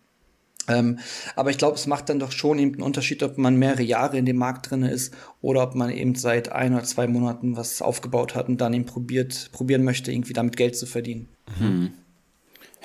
Ähm, aber ich glaube, es macht dann doch schon eben einen Unterschied, ob man mehrere Jahre in dem Markt drin ist oder ob man eben seit ein oder zwei Monaten was aufgebaut hat und dann eben probiert, probieren möchte, irgendwie damit Geld zu verdienen. Mhm.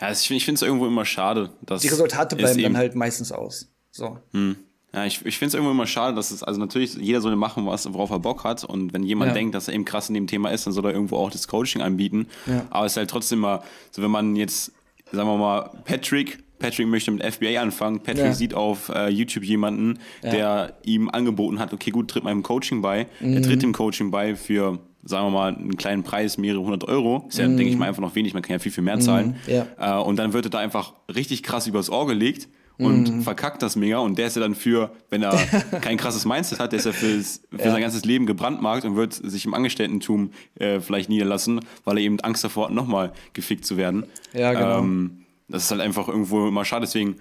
Ja, ich, ich finde es irgendwo immer schade. Dass Die Resultate bleiben dann halt meistens aus. So. Hm. Ja, ich, ich finde es irgendwo immer schade, dass es, also natürlich, jeder soll machen, was, worauf er Bock hat. Und wenn jemand ja. denkt, dass er eben krass in dem Thema ist, dann soll er irgendwo auch das Coaching anbieten. Ja. Aber es ist halt trotzdem mal, so wenn man jetzt, sagen wir mal, Patrick Patrick möchte mit FBA anfangen. Patrick ja. sieht auf äh, YouTube jemanden, ja. der ihm angeboten hat, okay, gut, tritt meinem Coaching bei. Mhm. Er tritt dem Coaching bei für, sagen wir mal, einen kleinen Preis, mehrere hundert Euro. Ist ja, mhm. denke ich mal, einfach noch wenig, man kann ja viel, viel mehr zahlen. Mhm. Ja. Äh, und dann wird er da einfach richtig krass übers Ohr gelegt und mhm. verkackt das mega und der ist ja dann für, wenn er (laughs) kein krasses Mindset hat, der ist ja fürs, für ja. sein ganzes Leben gebrandmarkt und wird sich im Angestellten-Tum äh, vielleicht niederlassen, weil er eben Angst davor hat, nochmal gefickt zu werden. Ja, genau. Ähm, das ist halt einfach irgendwo immer schade. Deswegen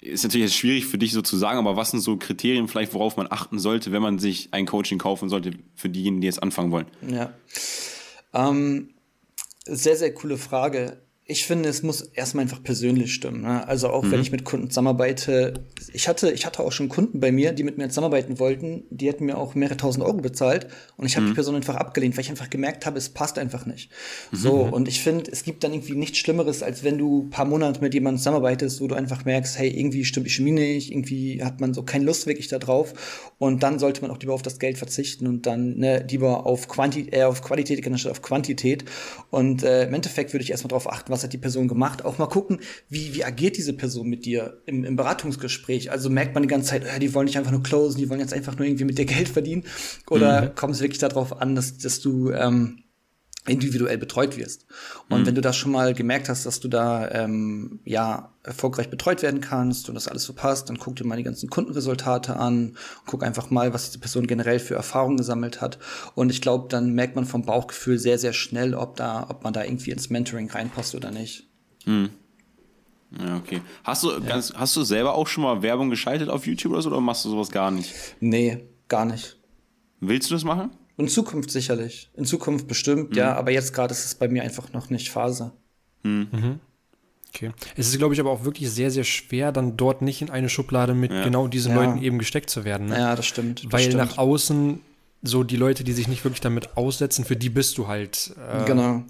ist natürlich jetzt schwierig für dich so zu sagen, aber was sind so Kriterien vielleicht, worauf man achten sollte, wenn man sich ein Coaching kaufen sollte für diejenigen, die jetzt anfangen wollen? Ja. Ähm, sehr, sehr coole Frage ich finde, es muss erstmal einfach persönlich stimmen. Ne? Also auch mhm. wenn ich mit Kunden zusammenarbeite, ich hatte, ich hatte auch schon Kunden bei mir, die mit mir zusammenarbeiten wollten, die hätten mir auch mehrere tausend Euro bezahlt und ich habe mhm. die Person einfach abgelehnt, weil ich einfach gemerkt habe, es passt einfach nicht. Mhm. So, und ich finde, es gibt dann irgendwie nichts Schlimmeres, als wenn du ein paar Monate mit jemandem zusammenarbeitest, wo du einfach merkst, hey, irgendwie stimmt die Chemie nicht, irgendwie hat man so keine Lust wirklich da drauf und dann sollte man auch lieber auf das Geld verzichten und dann ne, lieber auf, Quanti äh, auf Qualität anstatt auf Quantität. Und äh, im Endeffekt würde ich erstmal darauf achten, was hat die Person gemacht. Auch mal gucken, wie, wie agiert diese Person mit dir im, im Beratungsgespräch. Also merkt man die ganze Zeit, äh, die wollen nicht einfach nur closen, die wollen jetzt einfach nur irgendwie mit dir Geld verdienen. Oder mhm. kommt es wirklich darauf an, dass, dass du ähm, individuell betreut wirst. Und mhm. wenn du das schon mal gemerkt hast, dass du da ähm, ja erfolgreich betreut werden kannst und das alles so passt, dann guck dir mal die ganzen Kundenresultate an, guck einfach mal, was diese Person generell für Erfahrungen gesammelt hat. Und ich glaube, dann merkt man vom Bauchgefühl sehr, sehr schnell, ob da, ob man da irgendwie ins Mentoring reinpasst oder nicht. Mhm. Ja, okay. Hast du, ja. ganz, hast du selber auch schon mal Werbung geschaltet auf YouTube oder so, oder machst du sowas gar nicht? Nee, gar nicht. Willst du das machen? In Zukunft sicherlich. In Zukunft bestimmt, mhm. ja, aber jetzt gerade ist es bei mir einfach noch nicht Phase. Mhm. mhm. Okay. Es ist, glaube ich, aber auch wirklich sehr, sehr schwer, dann dort nicht in eine Schublade mit ja. genau diesen ja. Leuten eben gesteckt zu werden. Ne? Ja, das stimmt. Das Weil stimmt. nach außen so die Leute, die sich nicht wirklich damit aussetzen, für die bist du halt. Äh, genau.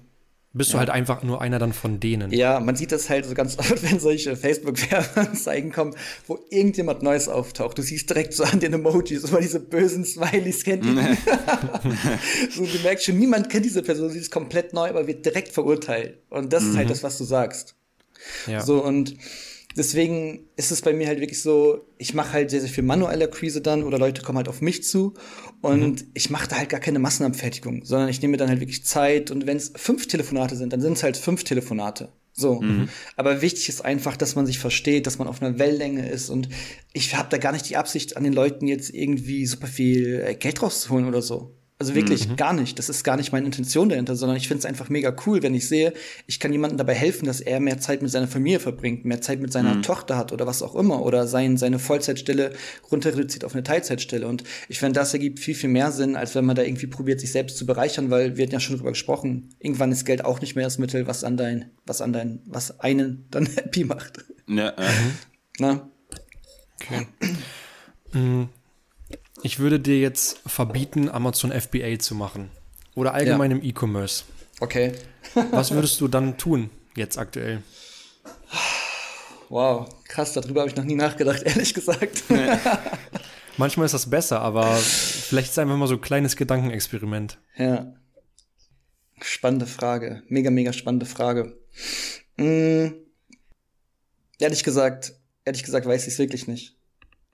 Bist ja. du halt einfach nur einer dann von denen. Ja, man sieht das halt so ganz (laughs) oft, wenn solche Facebook-Werbeanzeigen kommen, wo irgendjemand Neues auftaucht. Du siehst direkt so an den Emojis, immer diese bösen Smileys kennt die. (laughs) so, du merkst schon, niemand kennt diese Person, sie ist komplett neu, aber wird direkt verurteilt. Und das mhm. ist halt mhm. das, was du sagst. Ja. So, und deswegen ist es bei mir halt wirklich so, ich mache halt sehr, sehr viel manuelle Akquise dann oder Leute kommen halt auf mich zu und mhm. ich mache da halt gar keine Massenabfertigung, sondern ich nehme dann halt wirklich Zeit und wenn es fünf Telefonate sind, dann sind es halt fünf Telefonate. So. Mhm. Aber wichtig ist einfach, dass man sich versteht, dass man auf einer Wellenlänge ist und ich habe da gar nicht die Absicht, an den Leuten jetzt irgendwie super viel äh, Geld rauszuholen oder so. Also wirklich mhm. gar nicht. Das ist gar nicht meine Intention dahinter, sondern ich finde es einfach mega cool, wenn ich sehe, ich kann jemandem dabei helfen, dass er mehr Zeit mit seiner Familie verbringt, mehr Zeit mit seiner mhm. Tochter hat oder was auch immer oder sein, seine Vollzeitstelle runter reduziert auf eine Teilzeitstelle. Und ich finde, das ergibt viel, viel mehr Sinn, als wenn man da irgendwie probiert, sich selbst zu bereichern, weil wir hatten ja schon drüber gesprochen. Irgendwann ist Geld auch nicht mehr das Mittel, was an dein, was an dein, was einen dann (laughs) happy macht. Ja, äh. Na? Okay. Ich würde dir jetzt verbieten, Amazon FBA zu machen. Oder allgemein ja. im E-Commerce. Okay. Was würdest du dann tun, jetzt aktuell? Wow, krass, darüber habe ich noch nie nachgedacht, (laughs) ehrlich gesagt. Manchmal ist das besser, aber vielleicht ist es einfach mal so ein kleines Gedankenexperiment. Ja. Spannende Frage. Mega, mega spannende Frage. Hm. Ehrlich gesagt, ehrlich gesagt weiß ich es wirklich nicht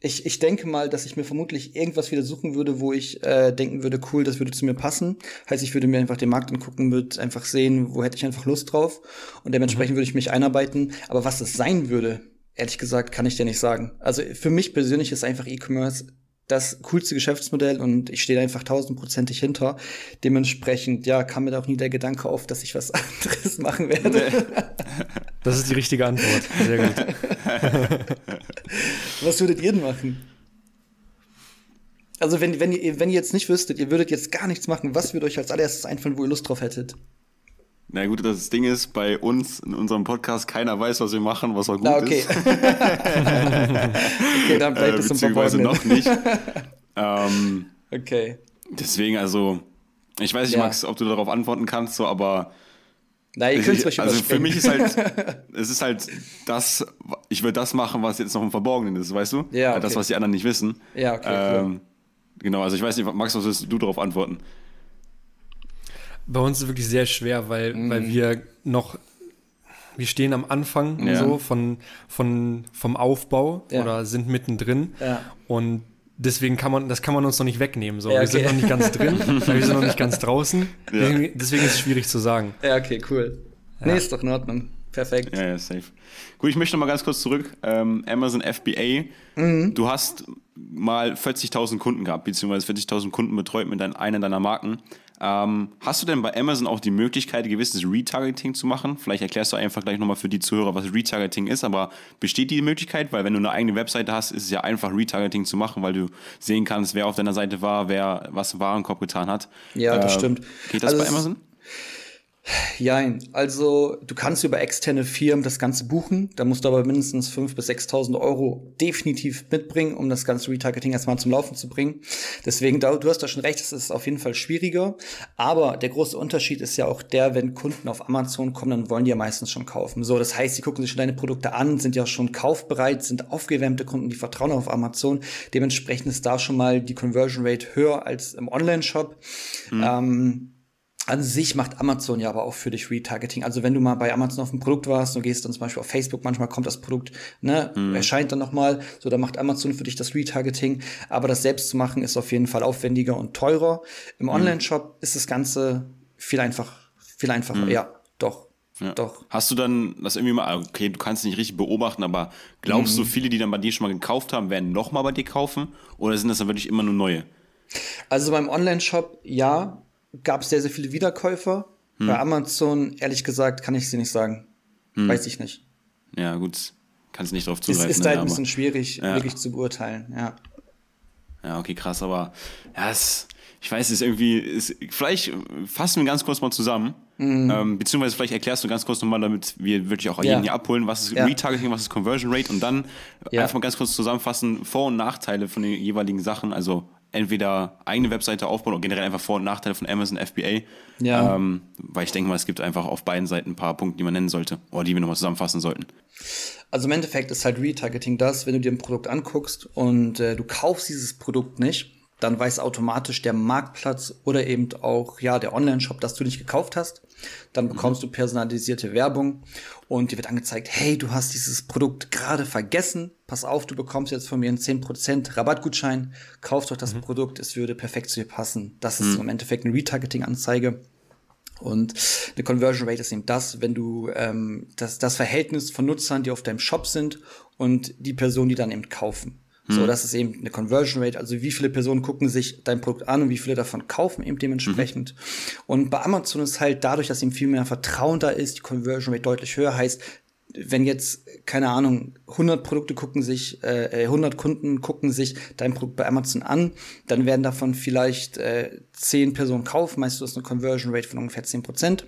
ich, ich denke mal, dass ich mir vermutlich irgendwas wieder suchen würde, wo ich äh, denken würde, cool, das würde zu mir passen. Heißt, ich würde mir einfach den Markt angucken, würde einfach sehen, wo hätte ich einfach Lust drauf. Und dementsprechend mhm. würde ich mich einarbeiten. Aber was das sein würde, ehrlich gesagt, kann ich dir nicht sagen. Also für mich persönlich ist einfach E-Commerce das coolste Geschäftsmodell und ich stehe einfach tausendprozentig hinter. Dementsprechend, ja, kam mir da auch nie der Gedanke auf, dass ich was (laughs) anderes machen werde. (laughs) Das ist die richtige Antwort. Sehr gut. (laughs) was würdet ihr denn machen? Also, wenn, wenn, ihr, wenn ihr jetzt nicht wüsstet, ihr würdet jetzt gar nichts machen, was würde euch als allererstes einfallen, wo ihr Lust drauf hättet? Na gut, das Ding ist, bei uns in unserem Podcast, keiner weiß, was wir machen, was auch gut Na, okay. ist. (laughs) okay, dann bleibt äh, es Beziehungsweise noch nicht. (laughs) ähm, okay. Deswegen, also, ich weiß nicht, ja. Max, ob du darauf antworten kannst, so, aber. Nein, ihr könnt es Also für mich ist halt, (laughs) es ist halt das, ich will das machen, was jetzt noch im Verborgenen ist, weißt du? Ja. Okay. Das, was die anderen nicht wissen. Ja, okay. Ähm, genau, also ich weiß nicht, Max, was willst du darauf antworten? Bei uns ist es wirklich sehr schwer, weil, mhm. weil wir noch, wir stehen am Anfang ja. so von, von, vom Aufbau ja. oder sind mittendrin. Ja. Und deswegen kann man, das kann man uns noch nicht wegnehmen. So. Ja, okay. Wir sind noch nicht ganz drin, (laughs) wir sind noch nicht ganz draußen. Deswegen, deswegen, ist es schwierig zu sagen. Ja, okay, cool. Nee, ist doch in Ordnung. Perfekt. Ja, ja, safe. Gut, ich möchte noch mal ganz kurz zurück. Ähm, Amazon FBA. Mhm. Du hast mal 40.000 Kunden gehabt, beziehungsweise 40.000 Kunden betreut mit dein, einer deiner Marken. Ähm, hast du denn bei Amazon auch die Möglichkeit, gewisses Retargeting zu machen? Vielleicht erklärst du einfach gleich nochmal für die Zuhörer, was Retargeting ist, aber besteht die Möglichkeit? Weil wenn du eine eigene Webseite hast, ist es ja einfach Retargeting zu machen, weil du sehen kannst, wer auf deiner Seite war, wer was im Warenkorb getan hat. Ja, das äh, stimmt. Geht das also bei Amazon? Ja, also du kannst über externe Firmen das Ganze buchen. Da musst du aber mindestens 5.000 bis 6.000 Euro definitiv mitbringen, um das ganze Retargeting erstmal zum Laufen zu bringen. Deswegen, du hast da schon recht, es ist auf jeden Fall schwieriger. Aber der große Unterschied ist ja auch der, wenn Kunden auf Amazon kommen, dann wollen die ja meistens schon kaufen. So, das heißt, sie gucken sich schon deine Produkte an, sind ja schon kaufbereit, sind aufgewärmte Kunden, die vertrauen auf Amazon. Dementsprechend ist da schon mal die Conversion Rate höher als im Online-Shop. Mhm. Ähm, an sich macht Amazon ja aber auch für dich Retargeting. Also wenn du mal bei Amazon auf ein Produkt warst und gehst dann zum Beispiel auf Facebook, manchmal kommt das Produkt, ne, mhm. erscheint dann nochmal, so da macht Amazon für dich das Retargeting. Aber das selbst zu machen ist auf jeden Fall aufwendiger und teurer. Im mhm. Online-Shop ist das Ganze viel einfach, viel einfacher. Mhm. Ja, doch. Ja. Doch. Hast du dann das irgendwie mal, okay, du kannst nicht richtig beobachten, aber glaubst du, mhm. viele, die dann bei dir schon mal gekauft haben, werden nochmal bei dir kaufen? Oder sind das dann wirklich immer nur neue? Also beim Online-Shop, ja, gab es sehr, sehr viele Wiederkäufer. Hm. Bei Amazon, ehrlich gesagt, kann ich sie nicht sagen. Hm. Weiß ich nicht. Ja, gut. Kannst nicht drauf zugreifen. Es ist halt ein bisschen schwierig, ja. wirklich zu beurteilen, ja. Ja, okay, krass, aber ja, es, ich weiß, es ist irgendwie, es, vielleicht fassen wir ganz kurz mal zusammen, mhm. ähm, beziehungsweise vielleicht erklärst du ganz kurz nochmal, damit wir wirklich auch jeden ja. hier abholen, was ist ja. Retargeting, was ist Conversion Rate und dann ja. einfach mal ganz kurz zusammenfassen, Vor- und Nachteile von den jeweiligen Sachen, also entweder eigene Webseite aufbauen oder generell einfach Vor- und Nachteile von Amazon FBA. Ja. Ähm, weil ich denke mal, es gibt einfach auf beiden Seiten ein paar Punkte, die man nennen sollte oder die wir nochmal zusammenfassen sollten. Also im Endeffekt ist halt Retargeting das, wenn du dir ein Produkt anguckst und äh, du kaufst dieses Produkt nicht, dann weiß automatisch der Marktplatz oder eben auch ja der Online-Shop, dass du nicht gekauft hast. Dann bekommst mhm. du personalisierte Werbung und dir wird angezeigt, hey, du hast dieses Produkt gerade vergessen. Pass auf, du bekommst jetzt von mir einen 10% Rabattgutschein. Kauf doch das mhm. Produkt, es würde perfekt zu dir passen. Das ist mhm. im Endeffekt eine Retargeting-Anzeige. Und eine Conversion Rate ist eben das, wenn du ähm, das, das Verhältnis von Nutzern, die auf deinem Shop sind und die Personen, die dann eben kaufen. So, hm. das ist eben eine Conversion Rate, also wie viele Personen gucken sich dein Produkt an und wie viele davon kaufen eben dementsprechend. Mhm. Und bei Amazon ist halt dadurch, dass eben viel mehr Vertrauen da ist, die Conversion Rate deutlich höher heißt, wenn jetzt, keine Ahnung, 100 Produkte gucken sich, äh, 100 äh, Kunden gucken sich dein Produkt bei Amazon an, dann werden davon vielleicht äh, 10 Personen kaufen, meist du hast eine Conversion Rate von ungefähr 10 Prozent.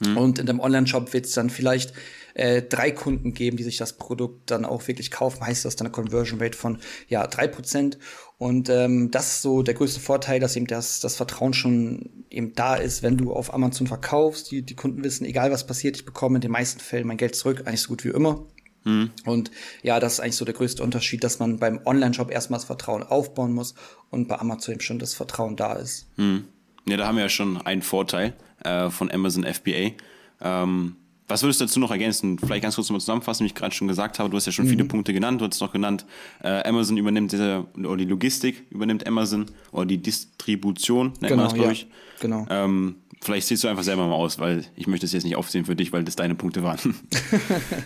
Mhm. Und in dem Online-Shop wird es dann vielleicht äh, drei Kunden geben, die sich das Produkt dann auch wirklich kaufen, heißt das dann eine Conversion Rate von ja drei Prozent. Und ähm, das ist so der größte Vorteil, dass eben das, das Vertrauen schon eben da ist, wenn du auf Amazon verkaufst. Die, die Kunden wissen, egal was passiert, ich bekomme in den meisten Fällen mein Geld zurück, eigentlich so gut wie immer. Mhm. Und ja, das ist eigentlich so der größte Unterschied, dass man beim Online-Shop erstmal das Vertrauen aufbauen muss und bei Amazon eben schon das Vertrauen da ist. Mhm. Ja, da haben wir ja schon einen Vorteil äh, von Amazon FBA. Ähm, was würdest du dazu noch ergänzen? Vielleicht ganz kurz nochmal zusammenfassen, wie ich gerade schon gesagt habe. Du hast ja schon mhm. viele Punkte genannt. Du hast noch genannt, äh, Amazon übernimmt diese, oder die Logistik übernimmt Amazon oder die Distribution, nennt genau, man das, glaube ich. Genau. Ähm, vielleicht siehst du einfach selber mal aus, weil ich möchte es jetzt nicht aufsehen für dich, weil das deine Punkte waren. (laughs)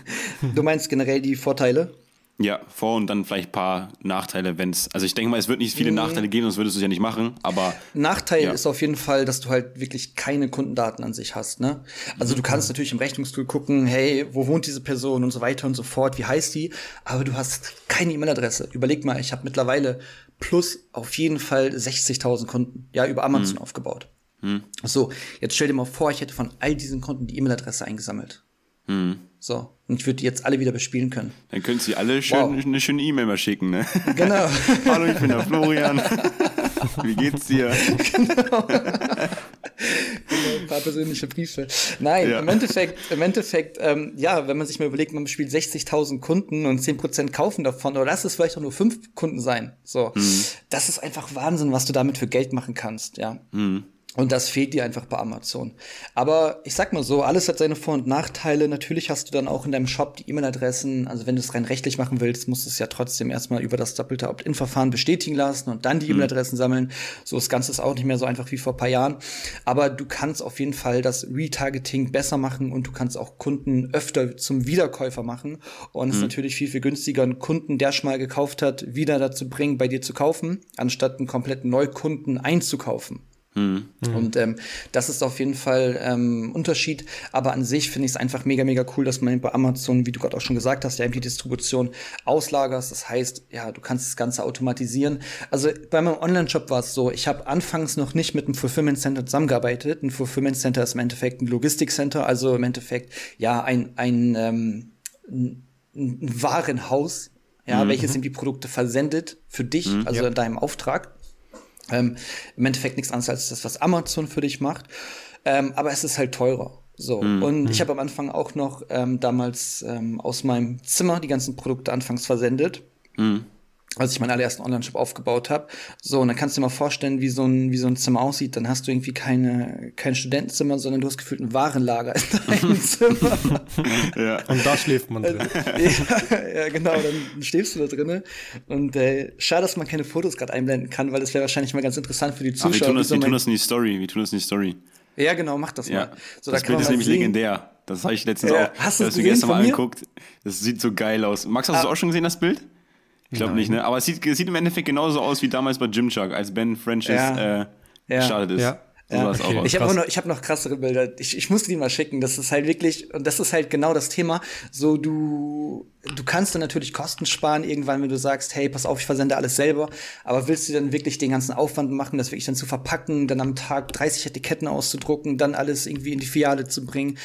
(laughs) du meinst generell die Vorteile? Ja, Vor- und dann vielleicht ein paar Nachteile, wenn es. Also ich denke mal, es wird nicht viele mhm. Nachteile geben, sonst würdest du es ja nicht machen, aber. Nachteil ja. ist auf jeden Fall, dass du halt wirklich keine Kundendaten an sich hast, ne? Also du kannst natürlich im Rechnungstool gucken, hey, wo wohnt diese Person und so weiter und so fort, wie heißt die, aber du hast keine E-Mail-Adresse. Überleg mal, ich habe mittlerweile plus auf jeden Fall 60.000 Kunden, ja, über Amazon mhm. aufgebaut. Mhm. So, jetzt stell dir mal vor, ich hätte von all diesen Kunden die E-Mail-Adresse eingesammelt. Mhm. So. Und ich würde die jetzt alle wieder bespielen können. Dann können Sie alle schön, wow. eine schöne E-Mail mal schicken, ne? Genau. (laughs) Hallo, ich bin der Florian. (laughs) Wie geht's dir? Genau. (laughs) genau, ein paar persönliche Briefe. Nein, ja. im Endeffekt, im Endeffekt, ähm, ja, wenn man sich mal überlegt, man spielt 60.000 Kunden und 10% kaufen davon, oder lass es vielleicht auch nur fünf Kunden sein. So. Mhm. Das ist einfach Wahnsinn, was du damit für Geld machen kannst, ja. Mhm. Und das fehlt dir einfach bei Amazon. Aber ich sag mal so, alles hat seine Vor- und Nachteile. Natürlich hast du dann auch in deinem Shop die E-Mail-Adressen. Also wenn du es rein rechtlich machen willst, musst du es ja trotzdem erstmal über das doppelte Opt-in-Verfahren bestätigen lassen und dann die mhm. E-Mail-Adressen sammeln. So das Ganze ist auch nicht mehr so einfach wie vor ein paar Jahren. Aber du kannst auf jeden Fall das Retargeting besser machen und du kannst auch Kunden öfter zum Wiederkäufer machen. Und es mhm. ist natürlich viel, viel günstiger, einen Kunden, der schon mal gekauft hat, wieder dazu bringen, bei dir zu kaufen, anstatt einen kompletten Neukunden einzukaufen. Mhm. Und ähm, das ist auf jeden Fall ähm, Unterschied. Aber an sich finde ich es einfach mega, mega cool, dass man bei Amazon, wie du gerade auch schon gesagt hast, ja eben die Distribution auslagerst. Das heißt, ja, du kannst das Ganze automatisieren. Also bei meinem Online-Shop war es so, ich habe anfangs noch nicht mit einem Fulfillment Center zusammengearbeitet. Ein Fulfillment Center ist im Endeffekt ein Logistik-Center, also im Endeffekt ja ein, ein, ähm, ein Warenhaus, ja, mhm. welches ihm die Produkte versendet für dich, mhm, also ja. in deinem Auftrag. Ähm, Im Endeffekt nichts anderes als das, was Amazon für dich macht. Ähm, aber es ist halt teurer. So. Mhm. Und ich habe am Anfang auch noch ähm, damals ähm, aus meinem Zimmer die ganzen Produkte anfangs versendet. Mhm als ich meinen allerersten Online-Shop aufgebaut habe. So, und dann kannst du dir mal vorstellen, wie so ein, wie so ein Zimmer aussieht. Dann hast du irgendwie keine, kein Studentenzimmer, sondern du hast gefühlt ein Warenlager in deinem (laughs) Zimmer. ja. Und da schläft man drin. ja, ja, genau, dann schläfst du da drin. Und äh, schade, dass man keine Fotos gerade einblenden kann, weil das wäre wahrscheinlich mal ganz interessant für die Zuschauer. Ach, wir tun das, wir tun das in die Story. Wir tun das in die Story. Ja, genau, mach das ja. mal. So, das da Bild ist nämlich sehen. legendär. Das habe ich letztens ja, auch. Hast du das gestern mal angeguckt. Das sieht so geil aus. Max, hast du ah. auch schon gesehen, das Bild? Ich glaube nicht, ne? Aber es sieht, es sieht im Endeffekt genauso aus wie damals bei Gymshark, als Ben Francis ja. äh, ja. gestartet ist. Ja. So ja, okay. Ich habe noch, ich hab noch krassere Bilder. Ich, ich muss die mal schicken. Das ist halt wirklich, und das ist halt genau das Thema. So, du, du kannst dann natürlich Kosten sparen irgendwann, wenn du sagst, hey, pass auf, ich versende alles selber. Aber willst du dann wirklich den ganzen Aufwand machen, das wirklich dann zu verpacken, dann am Tag 30 Etiketten auszudrucken, dann alles irgendwie in die Filiale zu bringen?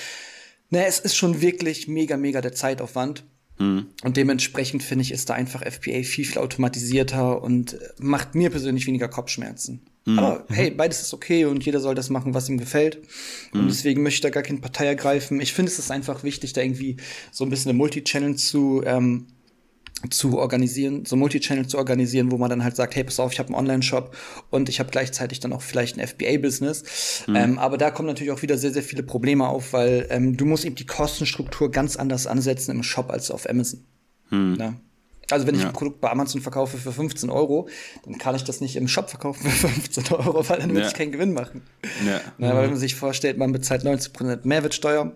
Ne, es ist schon wirklich mega, mega der Zeitaufwand. Mhm. Und dementsprechend finde ich, ist da einfach FBA viel, viel automatisierter und macht mir persönlich weniger Kopfschmerzen. Mhm. Aber hey, beides ist okay und jeder soll das machen, was ihm gefällt. Mhm. Und deswegen möchte ich da gar keine Partei ergreifen. Ich finde, es ist einfach wichtig, da irgendwie so ein bisschen eine Multi-Channel zu ähm, zu organisieren, so Multichannel zu organisieren, wo man dann halt sagt, hey, pass auf, ich habe einen Online-Shop und ich habe gleichzeitig dann auch vielleicht ein FBA-Business. Mhm. Ähm, aber da kommen natürlich auch wieder sehr, sehr viele Probleme auf, weil ähm, du musst eben die Kostenstruktur ganz anders ansetzen im Shop als auf Amazon. Mhm. Ja. Also wenn ich ja. ein Produkt bei Amazon verkaufe für 15 Euro, dann kann ich das nicht im Shop verkaufen für (laughs) 15 Euro, weil dann ja. würde ich keinen Gewinn machen. Ja. Na, aber wenn man sich vorstellt, man bezahlt 90% Mehrwertsteuer,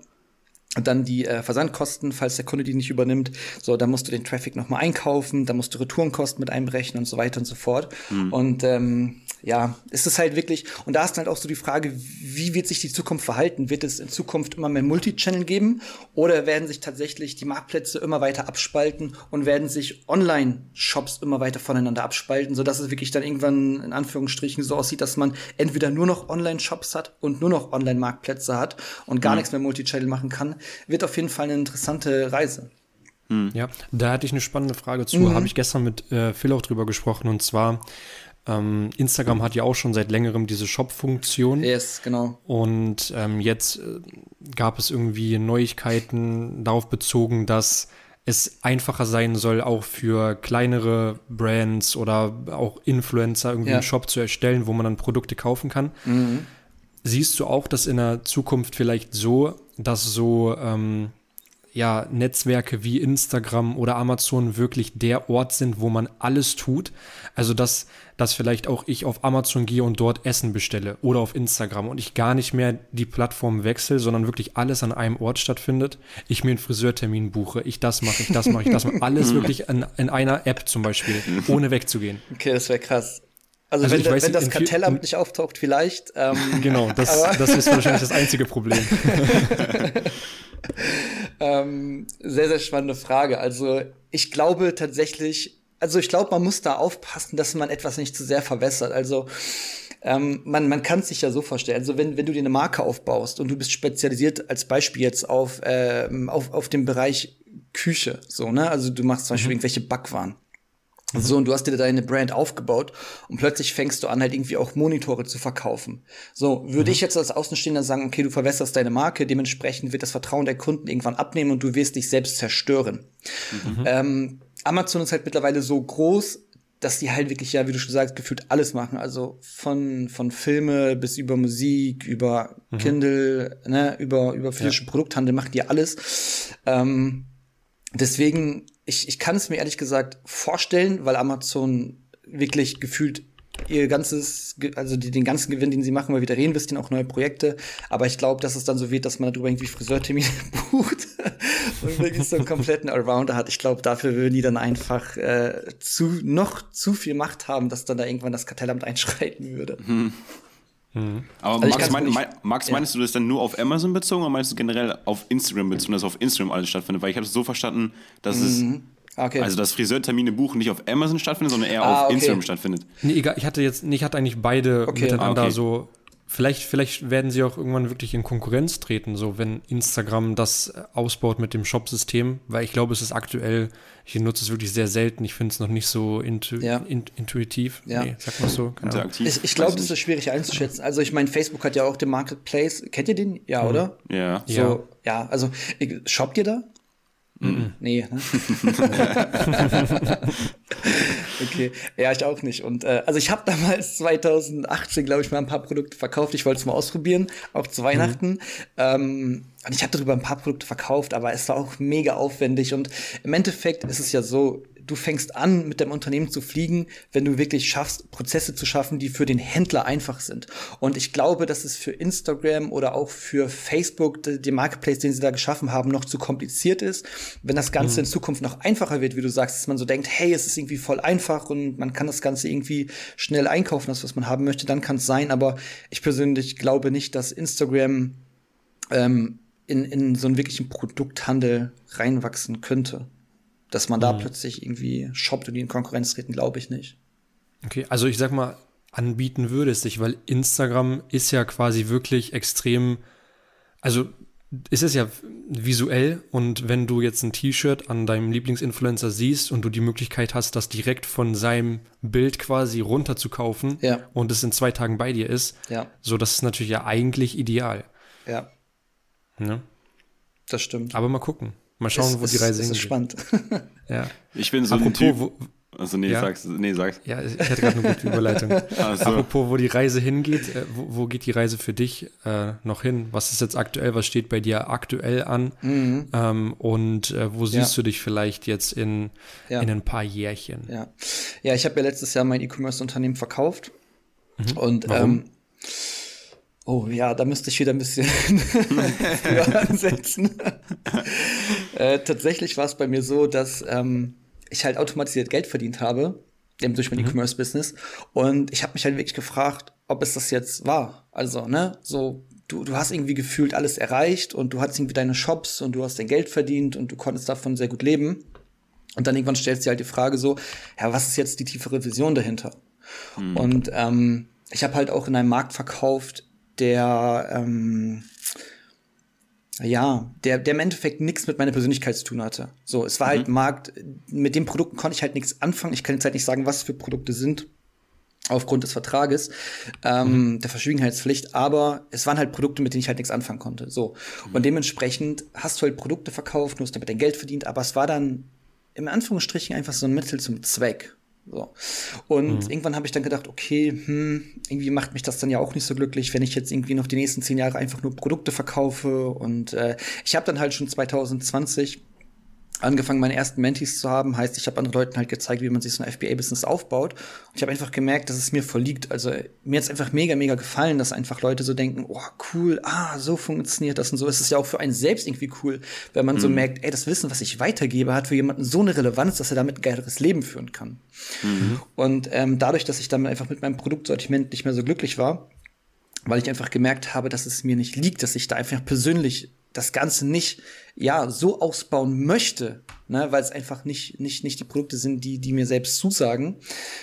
und dann die äh, Versandkosten, falls der Kunde die nicht übernimmt. So, da musst du den Traffic nochmal einkaufen, da musst du Retourenkosten mit einberechnen und so weiter und so fort. Mhm. Und ähm, ja, ist es halt wirklich, und da ist halt auch so die Frage, wie wird sich die Zukunft verhalten? Wird es in Zukunft immer mehr Multichannel geben oder werden sich tatsächlich die Marktplätze immer weiter abspalten und werden sich Online-Shops immer weiter voneinander abspalten, sodass es wirklich dann irgendwann in Anführungsstrichen so aussieht, dass man entweder nur noch Online-Shops hat und nur noch Online-Marktplätze hat und gar mhm. nichts mehr Multichannel machen kann, wird auf jeden Fall eine interessante Reise. Hm. Ja, da hatte ich eine spannende Frage zu. Mhm. Habe ich gestern mit äh, Phil auch drüber gesprochen. Und zwar, ähm, Instagram hat ja auch schon seit längerem diese Shop-Funktion. Yes, genau. Und ähm, jetzt äh, gab es irgendwie Neuigkeiten darauf bezogen, dass es einfacher sein soll, auch für kleinere Brands oder auch Influencer irgendwie ja. einen Shop zu erstellen, wo man dann Produkte kaufen kann. Mhm. Siehst du auch das in der Zukunft vielleicht so, dass so ähm, ja, Netzwerke wie Instagram oder Amazon wirklich der Ort sind, wo man alles tut. Also dass, dass vielleicht auch ich auf Amazon gehe und dort Essen bestelle oder auf Instagram und ich gar nicht mehr die Plattform wechsle, sondern wirklich alles an einem Ort stattfindet. Ich mir einen Friseurtermin buche, ich das mache, ich das mache, ich das mache. Alles (laughs) wirklich in, in einer App zum Beispiel, ohne wegzugehen. Okay, das wäre krass. Also, also wenn, weiß, wenn das Kartellamt nicht auftaucht, vielleicht. Ähm, (laughs) genau, das, das ist wahrscheinlich das einzige Problem. (laughs) ähm, sehr, sehr spannende Frage. Also ich glaube tatsächlich, also ich glaube, man muss da aufpassen, dass man etwas nicht zu sehr verwässert. Also ähm, man, man kann es sich ja so vorstellen. Also wenn, wenn du dir eine Marke aufbaust und du bist spezialisiert als Beispiel jetzt auf, ähm, auf, auf dem Bereich Küche, so, ne? Also du machst zum Beispiel mhm. irgendwelche Backwaren. Mhm. So, und du hast dir deine Brand aufgebaut und plötzlich fängst du an, halt irgendwie auch Monitore zu verkaufen. So, würde mhm. ich jetzt als Außenstehender sagen, okay, du verwässerst deine Marke, dementsprechend wird das Vertrauen der Kunden irgendwann abnehmen und du wirst dich selbst zerstören. Mhm. Ähm, Amazon ist halt mittlerweile so groß, dass die halt wirklich, ja, wie du schon sagst, gefühlt alles machen. Also von, von Filme bis über Musik, über mhm. Kindle, ne, über, über physischen ja. Produkthandel machen die alles. Ähm, deswegen ich, ich kann es mir ehrlich gesagt vorstellen, weil Amazon wirklich gefühlt ihr ganzes, also den ganzen Gewinn, den sie machen, mal wieder reinvestieren, auch neue Projekte. Aber ich glaube, dass es dann so wird, dass man darüber irgendwie Friseurtermine (laughs) bucht und wirklich so einen kompletten Allrounder hat. Ich glaube, dafür würden die dann einfach äh, zu, noch zu viel Macht haben, dass dann da irgendwann das Kartellamt (laughs) einschreiten würde. Hm. Mhm. Aber also Max, mein, mein, Max ja. meinst du das dann nur auf Amazon bezogen oder meinst du generell auf Instagram bezogen, dass auf Instagram alles stattfindet? Weil ich habe es so verstanden, dass mhm. es okay. also dass Friseurtermine buchen nicht auf Amazon stattfindet, sondern eher ah, auf okay. Instagram stattfindet. Nee, egal, ich hatte jetzt, ich hatte eigentlich beide okay. miteinander ah, so Vielleicht, vielleicht werden sie auch irgendwann wirklich in Konkurrenz treten, so wenn Instagram das ausbaut mit dem Shop-System, weil ich glaube, es ist aktuell, ich nutze es wirklich sehr selten, ich finde es noch nicht so intu ja. in, intuitiv. Ja. Nee, sag mal so. Interaktiv. Ich, ich glaube, das ist schwierig einzuschätzen. Also ich meine, Facebook hat ja auch den Marketplace. Kennt ihr den? Ja, mhm. oder? Ja. So, ja. ja, also shoppt ihr da? Mhm. Nee, ne? (laughs) okay. Ja, ich auch nicht. Und äh, also ich habe damals 2018, glaube ich, mal ein paar Produkte verkauft. Ich wollte es mal ausprobieren, auch zu Weihnachten. Mhm. Ähm, und ich habe darüber ein paar Produkte verkauft, aber es war auch mega aufwendig. Und im Endeffekt ist es ja so, du fängst an, mit deinem Unternehmen zu fliegen, wenn du wirklich schaffst, Prozesse zu schaffen, die für den Händler einfach sind. Und ich glaube, dass es für Instagram oder auch für Facebook, den Marketplace, den sie da geschaffen haben, noch zu kompliziert ist. Wenn das Ganze mhm. in Zukunft noch einfacher wird, wie du sagst, dass man so denkt, hey, es ist irgendwie voll einfach und man kann das Ganze irgendwie schnell einkaufen, das, was man haben möchte, dann kann es sein. Aber ich persönlich glaube nicht, dass Instagram ähm, in, in so einen wirklichen Produkthandel reinwachsen könnte. Dass man da mhm. plötzlich irgendwie shoppt und die in Konkurrenz treten, glaube ich nicht. Okay, also ich sag mal, anbieten würde es sich, weil Instagram ist ja quasi wirklich extrem, also es ist ja visuell und wenn du jetzt ein T-Shirt an deinem Lieblingsinfluencer siehst und du die Möglichkeit hast, das direkt von seinem Bild quasi runterzukaufen ja. und es in zwei Tagen bei dir ist, ja. so das ist natürlich ja eigentlich ideal. Ja. ja. Das stimmt. Aber mal gucken. Mal schauen, es, wo die Reise hingeht. Das ist spannend. (laughs) ja. Ich bin so Apropos, ein Typ. Wo, also nee, ja. sag's, nee, sag's. Ja, ich hatte gerade eine gute (laughs) Überleitung. so. Apropos, wo die Reise hingeht, äh, wo, wo, geht die Reise für dich äh, noch hin? Was ist jetzt aktuell, was steht bei dir aktuell an? Mhm. Ähm, und äh, wo siehst ja. du dich vielleicht jetzt in, ja. in ein paar Jährchen? Ja, ja ich habe ja letztes Jahr mein E-Commerce-Unternehmen verkauft. Mhm. Und Warum? ähm, Oh ja, da müsste ich wieder ein bisschen (laughs) ansetzen. (laughs) äh, tatsächlich war es bei mir so, dass ähm, ich halt automatisiert Geld verdient habe, eben durch mein mhm. E-Commerce-Business. Und ich habe mich halt wirklich gefragt, ob es das jetzt war. Also, ne, so, du, du hast irgendwie gefühlt alles erreicht und du hast irgendwie deine Shops und du hast dein Geld verdient und du konntest davon sehr gut leben. Und dann irgendwann stellst du dir halt die Frage so, ja, was ist jetzt die tiefere Vision dahinter? Mhm. Und ähm, ich habe halt auch in einem Markt verkauft, der ähm, ja, der, der im Endeffekt nichts mit meiner Persönlichkeit zu tun hatte. So, es war halt mhm. halt Markt, mit den Produkten konnte ich halt nichts anfangen. Ich kann jetzt halt nicht sagen, was für Produkte sind, aufgrund des Vertrages, ähm, mhm. der Verschwiegenheitspflicht, aber es waren halt Produkte, mit denen ich halt nichts anfangen konnte. So. Mhm. Und dementsprechend hast du halt Produkte verkauft, du hast damit dein Geld verdient, aber es war dann im Anführungsstrichen einfach so ein Mittel zum Zweck. So. Und mhm. irgendwann habe ich dann gedacht, okay, hm, irgendwie macht mich das dann ja auch nicht so glücklich, wenn ich jetzt irgendwie noch die nächsten zehn Jahre einfach nur Produkte verkaufe. Und äh, ich habe dann halt schon 2020 angefangen, meine ersten Mentees zu haben. Heißt, ich habe anderen Leuten halt gezeigt, wie man sich so ein FBA-Business aufbaut. Und ich habe einfach gemerkt, dass es mir verliegt. Also mir hat's einfach mega, mega gefallen, dass einfach Leute so denken, oh cool, ah, so funktioniert das und so. Es ist ja auch für einen selbst irgendwie cool, wenn man mhm. so merkt, ey, das Wissen, was ich weitergebe, hat für jemanden so eine Relevanz, dass er damit ein geileres Leben führen kann. Mhm. Und ähm, dadurch, dass ich dann einfach mit meinem Produktsortiment nicht mehr so glücklich war, weil ich einfach gemerkt habe, dass es mir nicht liegt, dass ich da einfach persönlich das Ganze nicht ja so ausbauen möchte, ne, weil es einfach nicht nicht nicht die Produkte sind, die die mir selbst zusagen,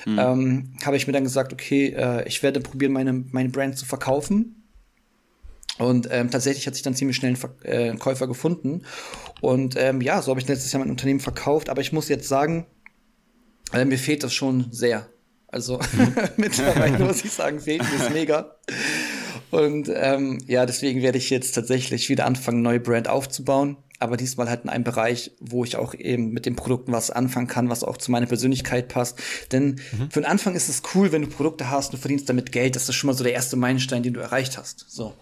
mhm. ähm, habe ich mir dann gesagt, okay, äh, ich werde probieren, meine meine Brand zu verkaufen. Und ähm, tatsächlich hat sich dann ziemlich schnell ein Ver äh, Käufer gefunden. Und ähm, ja, so habe ich letztes Jahr mein Unternehmen verkauft. Aber ich muss jetzt sagen, äh, mir fehlt das schon sehr. Also mhm. (laughs) mittlerweile muss ich sagen, fehlt mir es mega. Und ähm, ja, deswegen werde ich jetzt tatsächlich wieder anfangen, neue Brand aufzubauen. Aber diesmal halt in einem Bereich, wo ich auch eben mit den Produkten was anfangen kann, was auch zu meiner Persönlichkeit passt. Denn mhm. für den Anfang ist es cool, wenn du Produkte hast und du verdienst damit Geld. Das ist schon mal so der erste Meilenstein, den du erreicht hast. So.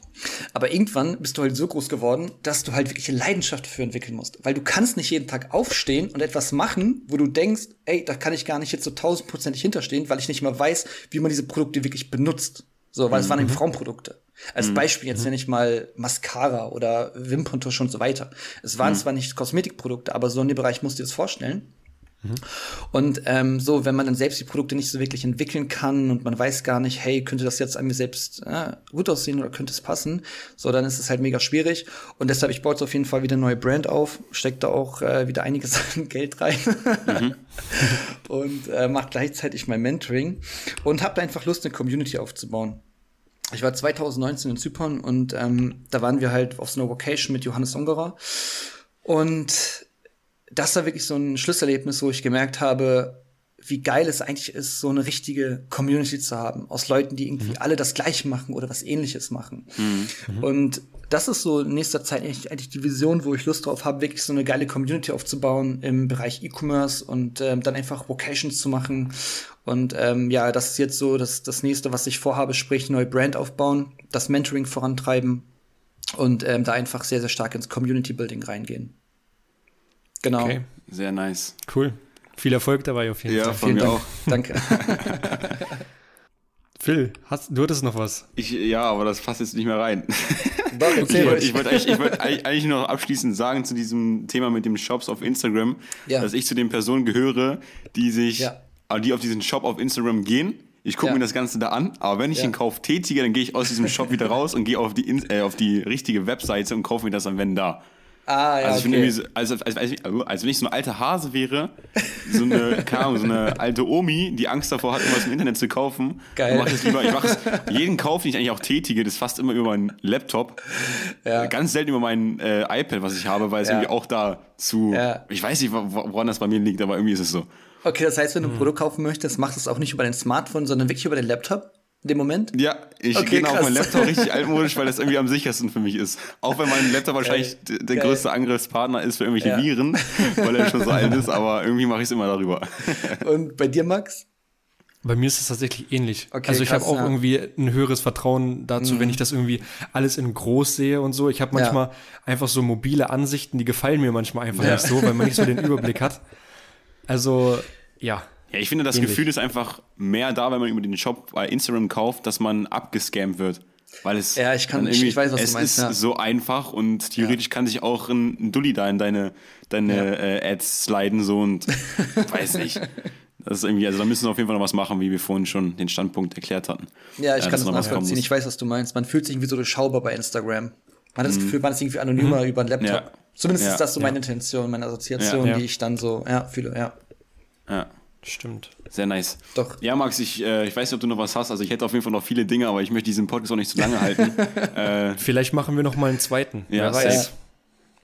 Aber irgendwann bist du halt so groß geworden, dass du halt wirklich eine Leidenschaft dafür entwickeln musst. Weil du kannst nicht jeden Tag aufstehen und etwas machen, wo du denkst, ey, da kann ich gar nicht jetzt so tausendprozentig hinterstehen, weil ich nicht mal weiß, wie man diese Produkte wirklich benutzt. So, weil mhm. es waren eben mhm. Frauenprodukte. Als mhm. Beispiel jetzt mhm. nenne ich mal Mascara oder Wimperntusch und so weiter. Es waren mhm. zwar nicht Kosmetikprodukte, aber so in dem Bereich musst du dir das vorstellen. Mhm. Und ähm, so, wenn man dann selbst die Produkte nicht so wirklich entwickeln kann und man weiß gar nicht, hey, könnte das jetzt an mir selbst äh, gut aussehen oder könnte es passen, so, dann ist es halt mega schwierig. Und deshalb, ich baue jetzt auf jeden Fall wieder eine neue Brand auf, steckt da auch äh, wieder einiges (laughs) an Geld rein mhm. (laughs) und äh, mache gleichzeitig mein Mentoring und habe einfach Lust, eine Community aufzubauen ich war 2019 in Zypern und ähm, da waren wir halt auf so einer Vocation mit Johannes Ungerer. Und das war wirklich so ein Schlüsselerlebnis, wo ich gemerkt habe, wie geil es eigentlich ist, so eine richtige Community zu haben, aus Leuten, die irgendwie mhm. alle das Gleiche machen oder was ähnliches machen. Mhm. Und das ist so in nächster Zeit eigentlich, eigentlich die Vision, wo ich Lust drauf habe, wirklich so eine geile Community aufzubauen im Bereich E-Commerce und ähm, dann einfach Vocations zu machen. Und ähm, ja, das ist jetzt so das, das nächste, was ich vorhabe, sprich neue Brand aufbauen, das Mentoring vorantreiben und ähm, da einfach sehr, sehr stark ins Community Building reingehen. Genau. Okay, sehr nice. Cool. Viel Erfolg dabei auf jeden ja, Fall. Ja, von mir Dank. auch. Danke. (laughs) Phil, hast, du hattest noch was? Ich, ja, aber das passt jetzt nicht mehr rein. (laughs) Doch, okay. Ich wollte wollt eigentlich, wollt eigentlich nur noch abschließend sagen zu diesem Thema mit dem Shops auf Instagram, ja. dass ich zu den Personen gehöre, die sich, ja. die auf diesen Shop auf Instagram gehen. Ich gucke ja. mir das Ganze da an, aber wenn ich den Kauf tätige, dann gehe ich aus diesem Shop wieder raus und gehe auf die, äh, auf die richtige Webseite und kaufe mir das dann, wenn da. Ah, ja, also ich okay. bin so, als, als, als, als, wenn ich so ein alter Hase wäre, so eine, (laughs) keine Ahnung, so eine alte Omi, die Angst davor hat, irgendwas im Internet zu kaufen. Geil. Mach das lieber, ich mache (laughs) jeden Kauf, den ich eigentlich auch tätige, das fast immer über meinen Laptop. Ja. Ganz selten über mein äh, iPad, was ich habe, weil es ja. irgendwie auch da zu, ja. ich weiß nicht, woran das bei mir liegt, aber irgendwie ist es so. Okay, das heißt, wenn du ein Produkt kaufen möchtest, machst du es auch nicht über dein Smartphone, sondern wirklich über den Laptop? In dem Moment? Ja, ich okay, gehe auf meinen Laptop richtig (laughs) altmodisch, weil das irgendwie am sichersten für mich ist. Auch wenn mein Laptop wahrscheinlich Geil. der Geil. größte Angriffspartner ist für irgendwelche ja. Viren, weil er schon so alt ist, (laughs) aber irgendwie mache ich es immer darüber. (laughs) Und bei dir, Max? Bei mir ist es tatsächlich ähnlich. Okay, also ich habe auch ja. irgendwie ein höheres Vertrauen dazu, mhm. wenn ich das irgendwie alles in groß sehe und so. Ich habe manchmal ja. einfach so mobile Ansichten, die gefallen mir manchmal einfach ja. nicht so, weil man nicht so den Überblick hat. Also ja, ja, ich finde, das Ähnlich. Gefühl ist einfach mehr da, wenn man über den Shop bei Instagram kauft, dass man abgescammt wird. Weil es ja, ich kann, ich, ich weiß, was es du meinst. Es ist ja. so einfach und theoretisch ja. kann sich auch ein, ein Dulli da in deine, deine ja. äh, Ads sliden so und (laughs) weiß nicht. Das ist irgendwie, also da müssen wir auf jeden Fall noch was machen, wie wir vorhin schon den Standpunkt erklärt hatten. Ja, ich äh, kann das nachvollziehen. Ich weiß, was du meinst. Man fühlt sich irgendwie so durchschaubar bei Instagram. Man hat das mhm. Gefühl, man ist irgendwie anonymer mhm. über einen Laptop. Zumindest ist das so meine Intention, meine Assoziation, die ich dann so ja, fühle, ja. Ja. Stimmt. Sehr nice. Doch. Ja, Max, ich, äh, ich weiß nicht, ob du noch was hast. Also ich hätte auf jeden Fall noch viele Dinge, aber ich möchte diesen Podcast auch nicht zu lange halten. (laughs) äh, Vielleicht machen wir noch mal einen zweiten. Ja, safe.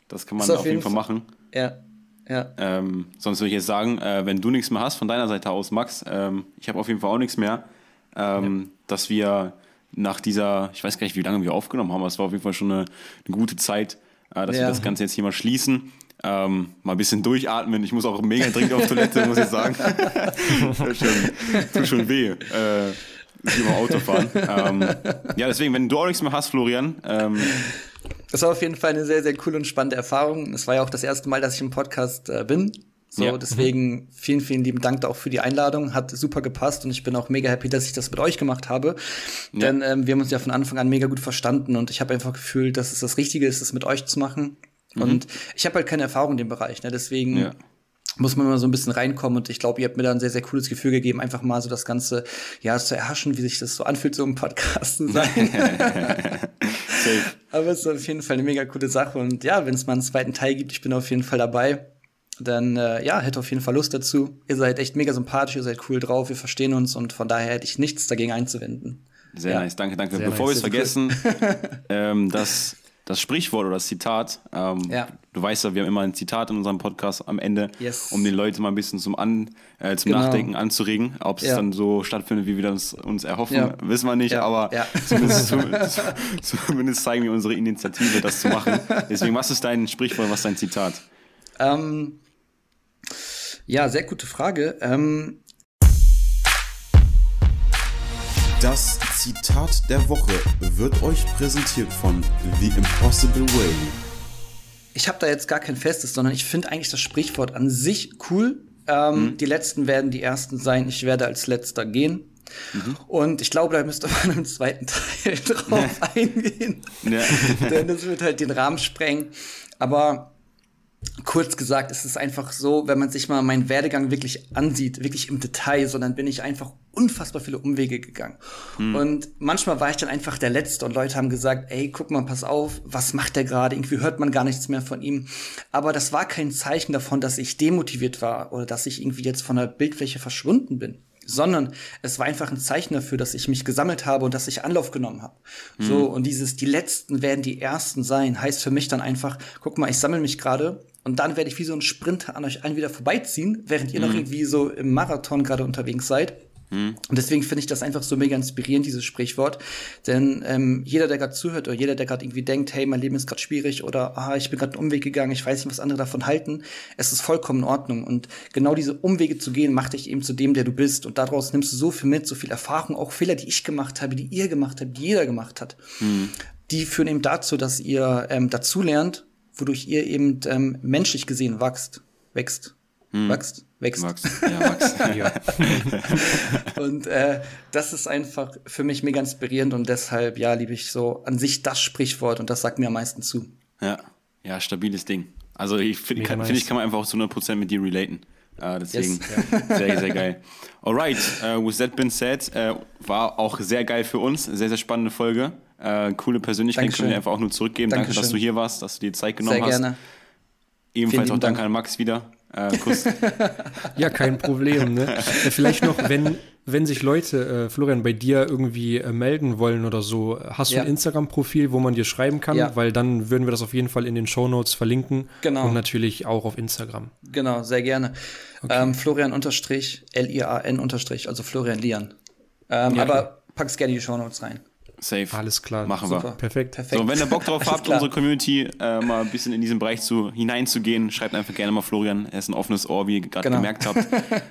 Das kann man auf, auf, jeden Fall, Fall machen. Ja. Ja. Ähm, sonst würde ich jetzt sagen, äh, wenn du nichts mehr hast von deiner Seite aus, Max, ähm, ich habe auf jeden Fall auch nichts mehr, ähm, ja. dass wir nach dieser, ich weiß gar nicht, wie lange wir aufgenommen haben, aber es war auf jeden Fall schon eine, eine gute Zeit, äh, dass ja. wir das Ganze jetzt hier mal schließen. Ähm, mal ein bisschen durchatmen. Ich muss auch mega dringend auf Toilette, muss ich sagen. (laughs) tut, schon, tut schon weh. Äh, über Autofahren. ähm, ja, deswegen, wenn du auch nichts mehr hast, Florian. Ähm, das war auf jeden Fall eine sehr, sehr coole und spannende Erfahrung. Es war ja auch das erste Mal, dass ich im Podcast äh, bin. So, ja. deswegen vielen, vielen lieben Dank auch für die Einladung. Hat super gepasst und ich bin auch mega happy, dass ich das mit euch gemacht habe. Ja. Denn ähm, wir haben uns ja von Anfang an mega gut verstanden und ich habe einfach gefühlt, dass es das Richtige ist, es mit euch zu machen. Mhm. Und ich habe halt keine Erfahrung in dem Bereich, ne? deswegen ja. muss man immer so ein bisschen reinkommen und ich glaube, ihr habt mir da ein sehr, sehr cooles Gefühl gegeben, einfach mal so das Ganze, ja, zu erhaschen, wie sich das so anfühlt, so im Podcast zu (laughs) sein. Aber es ist auf jeden Fall eine mega coole Sache und ja, wenn es mal einen zweiten Teil gibt, ich bin auf jeden Fall dabei. Dann äh, ja, hätte auf jeden Fall Lust dazu. Ihr seid echt mega sympathisch, ihr seid cool drauf, wir verstehen uns und von daher hätte ich nichts dagegen einzuwenden. Sehr ja. nice, danke, danke. Sehr Bevor nice. wir es vergessen, (laughs) ähm, das das Sprichwort oder das Zitat. Ähm, ja. Du weißt ja, wir haben immer ein Zitat in unserem Podcast am Ende, yes. um die Leute mal ein bisschen zum, An, äh, zum genau. Nachdenken anzuregen. Ob es ja. dann so stattfindet, wie wir uns, uns erhoffen, ja. wissen wir nicht, aber (laughs) zumindest, zumindest, zeigen wir unsere Initiative, das zu machen. Deswegen, was ist dein Sprichwort, was ist dein Zitat? Ähm, ja, sehr gute Frage. Ähm, das Zitat der Woche wird euch präsentiert von The Impossible Way. Ich habe da jetzt gar kein festes, sondern ich finde eigentlich das Sprichwort an sich cool. Ähm, mhm. Die Letzten werden die Ersten sein, ich werde als Letzter gehen. Mhm. Und ich glaube, da müsste man im zweiten (laughs) Teil drauf (laughs) eingehen. Ja. Denn das wird halt den Rahmen sprengen. Aber kurz gesagt, es ist einfach so, wenn man sich mal meinen Werdegang wirklich ansieht, wirklich im Detail, sondern bin ich einfach unfassbar viele Umwege gegangen. Hm. Und manchmal war ich dann einfach der Letzte und Leute haben gesagt, ey, guck mal, pass auf, was macht der gerade? Irgendwie hört man gar nichts mehr von ihm. Aber das war kein Zeichen davon, dass ich demotiviert war oder dass ich irgendwie jetzt von der Bildfläche verschwunden bin sondern es war einfach ein Zeichen dafür, dass ich mich gesammelt habe und dass ich Anlauf genommen habe. Mhm. So, und dieses, die Letzten werden die Ersten sein, heißt für mich dann einfach, guck mal, ich sammle mich gerade und dann werde ich wie so ein Sprinter an euch allen wieder vorbeiziehen, während ihr mhm. noch irgendwie so im Marathon gerade unterwegs seid. Mhm. Und deswegen finde ich das einfach so mega inspirierend, dieses Sprichwort. Denn ähm, jeder, der gerade zuhört oder jeder, der gerade irgendwie denkt, hey, mein Leben ist gerade schwierig oder ah, ich bin gerade einen Umweg gegangen, ich weiß nicht, was andere davon halten, es ist vollkommen in Ordnung. Und genau diese Umwege zu gehen, macht dich eben zu dem, der du bist. Und daraus nimmst du so viel mit, so viel Erfahrung, auch Fehler, die ich gemacht habe, die ihr gemacht habt, die jeder gemacht hat. Mhm. Die führen eben dazu, dass ihr ähm, dazulernt wodurch ihr eben ähm, menschlich gesehen wächst. Wächst. Hm. Wächst. Wächst. Wächst. Ja, wächst. (laughs) ja. (laughs) und äh, das ist einfach für mich mega inspirierend und deshalb, ja, liebe ich so an sich das Sprichwort und das sagt mir am meisten zu. Ja, ja, stabiles Ding. Also ich finde, find ich, kann man einfach auch zu 100% mit dir relaten. Uh, deswegen yes. sehr, sehr geil. Alright, uh, with that been said, uh, war auch sehr geil für uns. Sehr, sehr spannende Folge. Äh, coole Persönlichkeit Dankeschön. können wir einfach auch nur zurückgeben. Dankeschön. Danke, dass du hier warst, dass du dir Zeit genommen Sehr hast. Gerne. Ebenfalls auch Dank an Max wieder. Äh, Kuss. (laughs) ja, kein Problem. Ne? Vielleicht noch, wenn, wenn sich Leute, äh, Florian, bei dir irgendwie äh, melden wollen oder so, hast du ja. ein Instagram-Profil, wo man dir schreiben kann? Ja. Weil dann würden wir das auf jeden Fall in den Show Notes verlinken. Genau. Und natürlich auch auf Instagram. Genau, sehr gerne. Okay. Ähm, Florian unterstrich, L-I-A-N unterstrich, also Florian Lian. Ähm, ja, aber pack's gerne in die Show Notes rein. Safe. Alles klar. Machen Super. wir. Perfekt. Perfekt. So, wenn ihr Bock drauf habt, klar. unsere Community äh, mal ein bisschen in diesen Bereich zu, hineinzugehen, schreibt einfach gerne mal Florian. Er ist ein offenes Ohr, wie ihr gerade genau. gemerkt habt.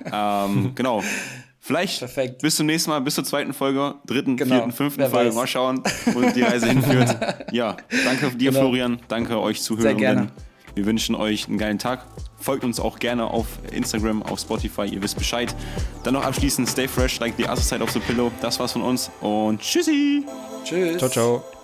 (laughs) ähm, genau. Vielleicht Perfekt. bis zum nächsten Mal, bis zur zweiten Folge, dritten, genau. vierten, fünften Wer Folge. Weiß. Mal schauen, wo die Reise hinführt. (laughs) Ja, danke dir, genau. Florian. Danke euch Zuhörenden. Sehr gerne. Wir wünschen euch einen geilen Tag Folgt uns auch gerne auf Instagram, auf Spotify, ihr wisst Bescheid. Dann noch abschließend, stay fresh like the other side of the pillow. Das war's von uns und tschüssi. Tschüss. Ciao, ciao.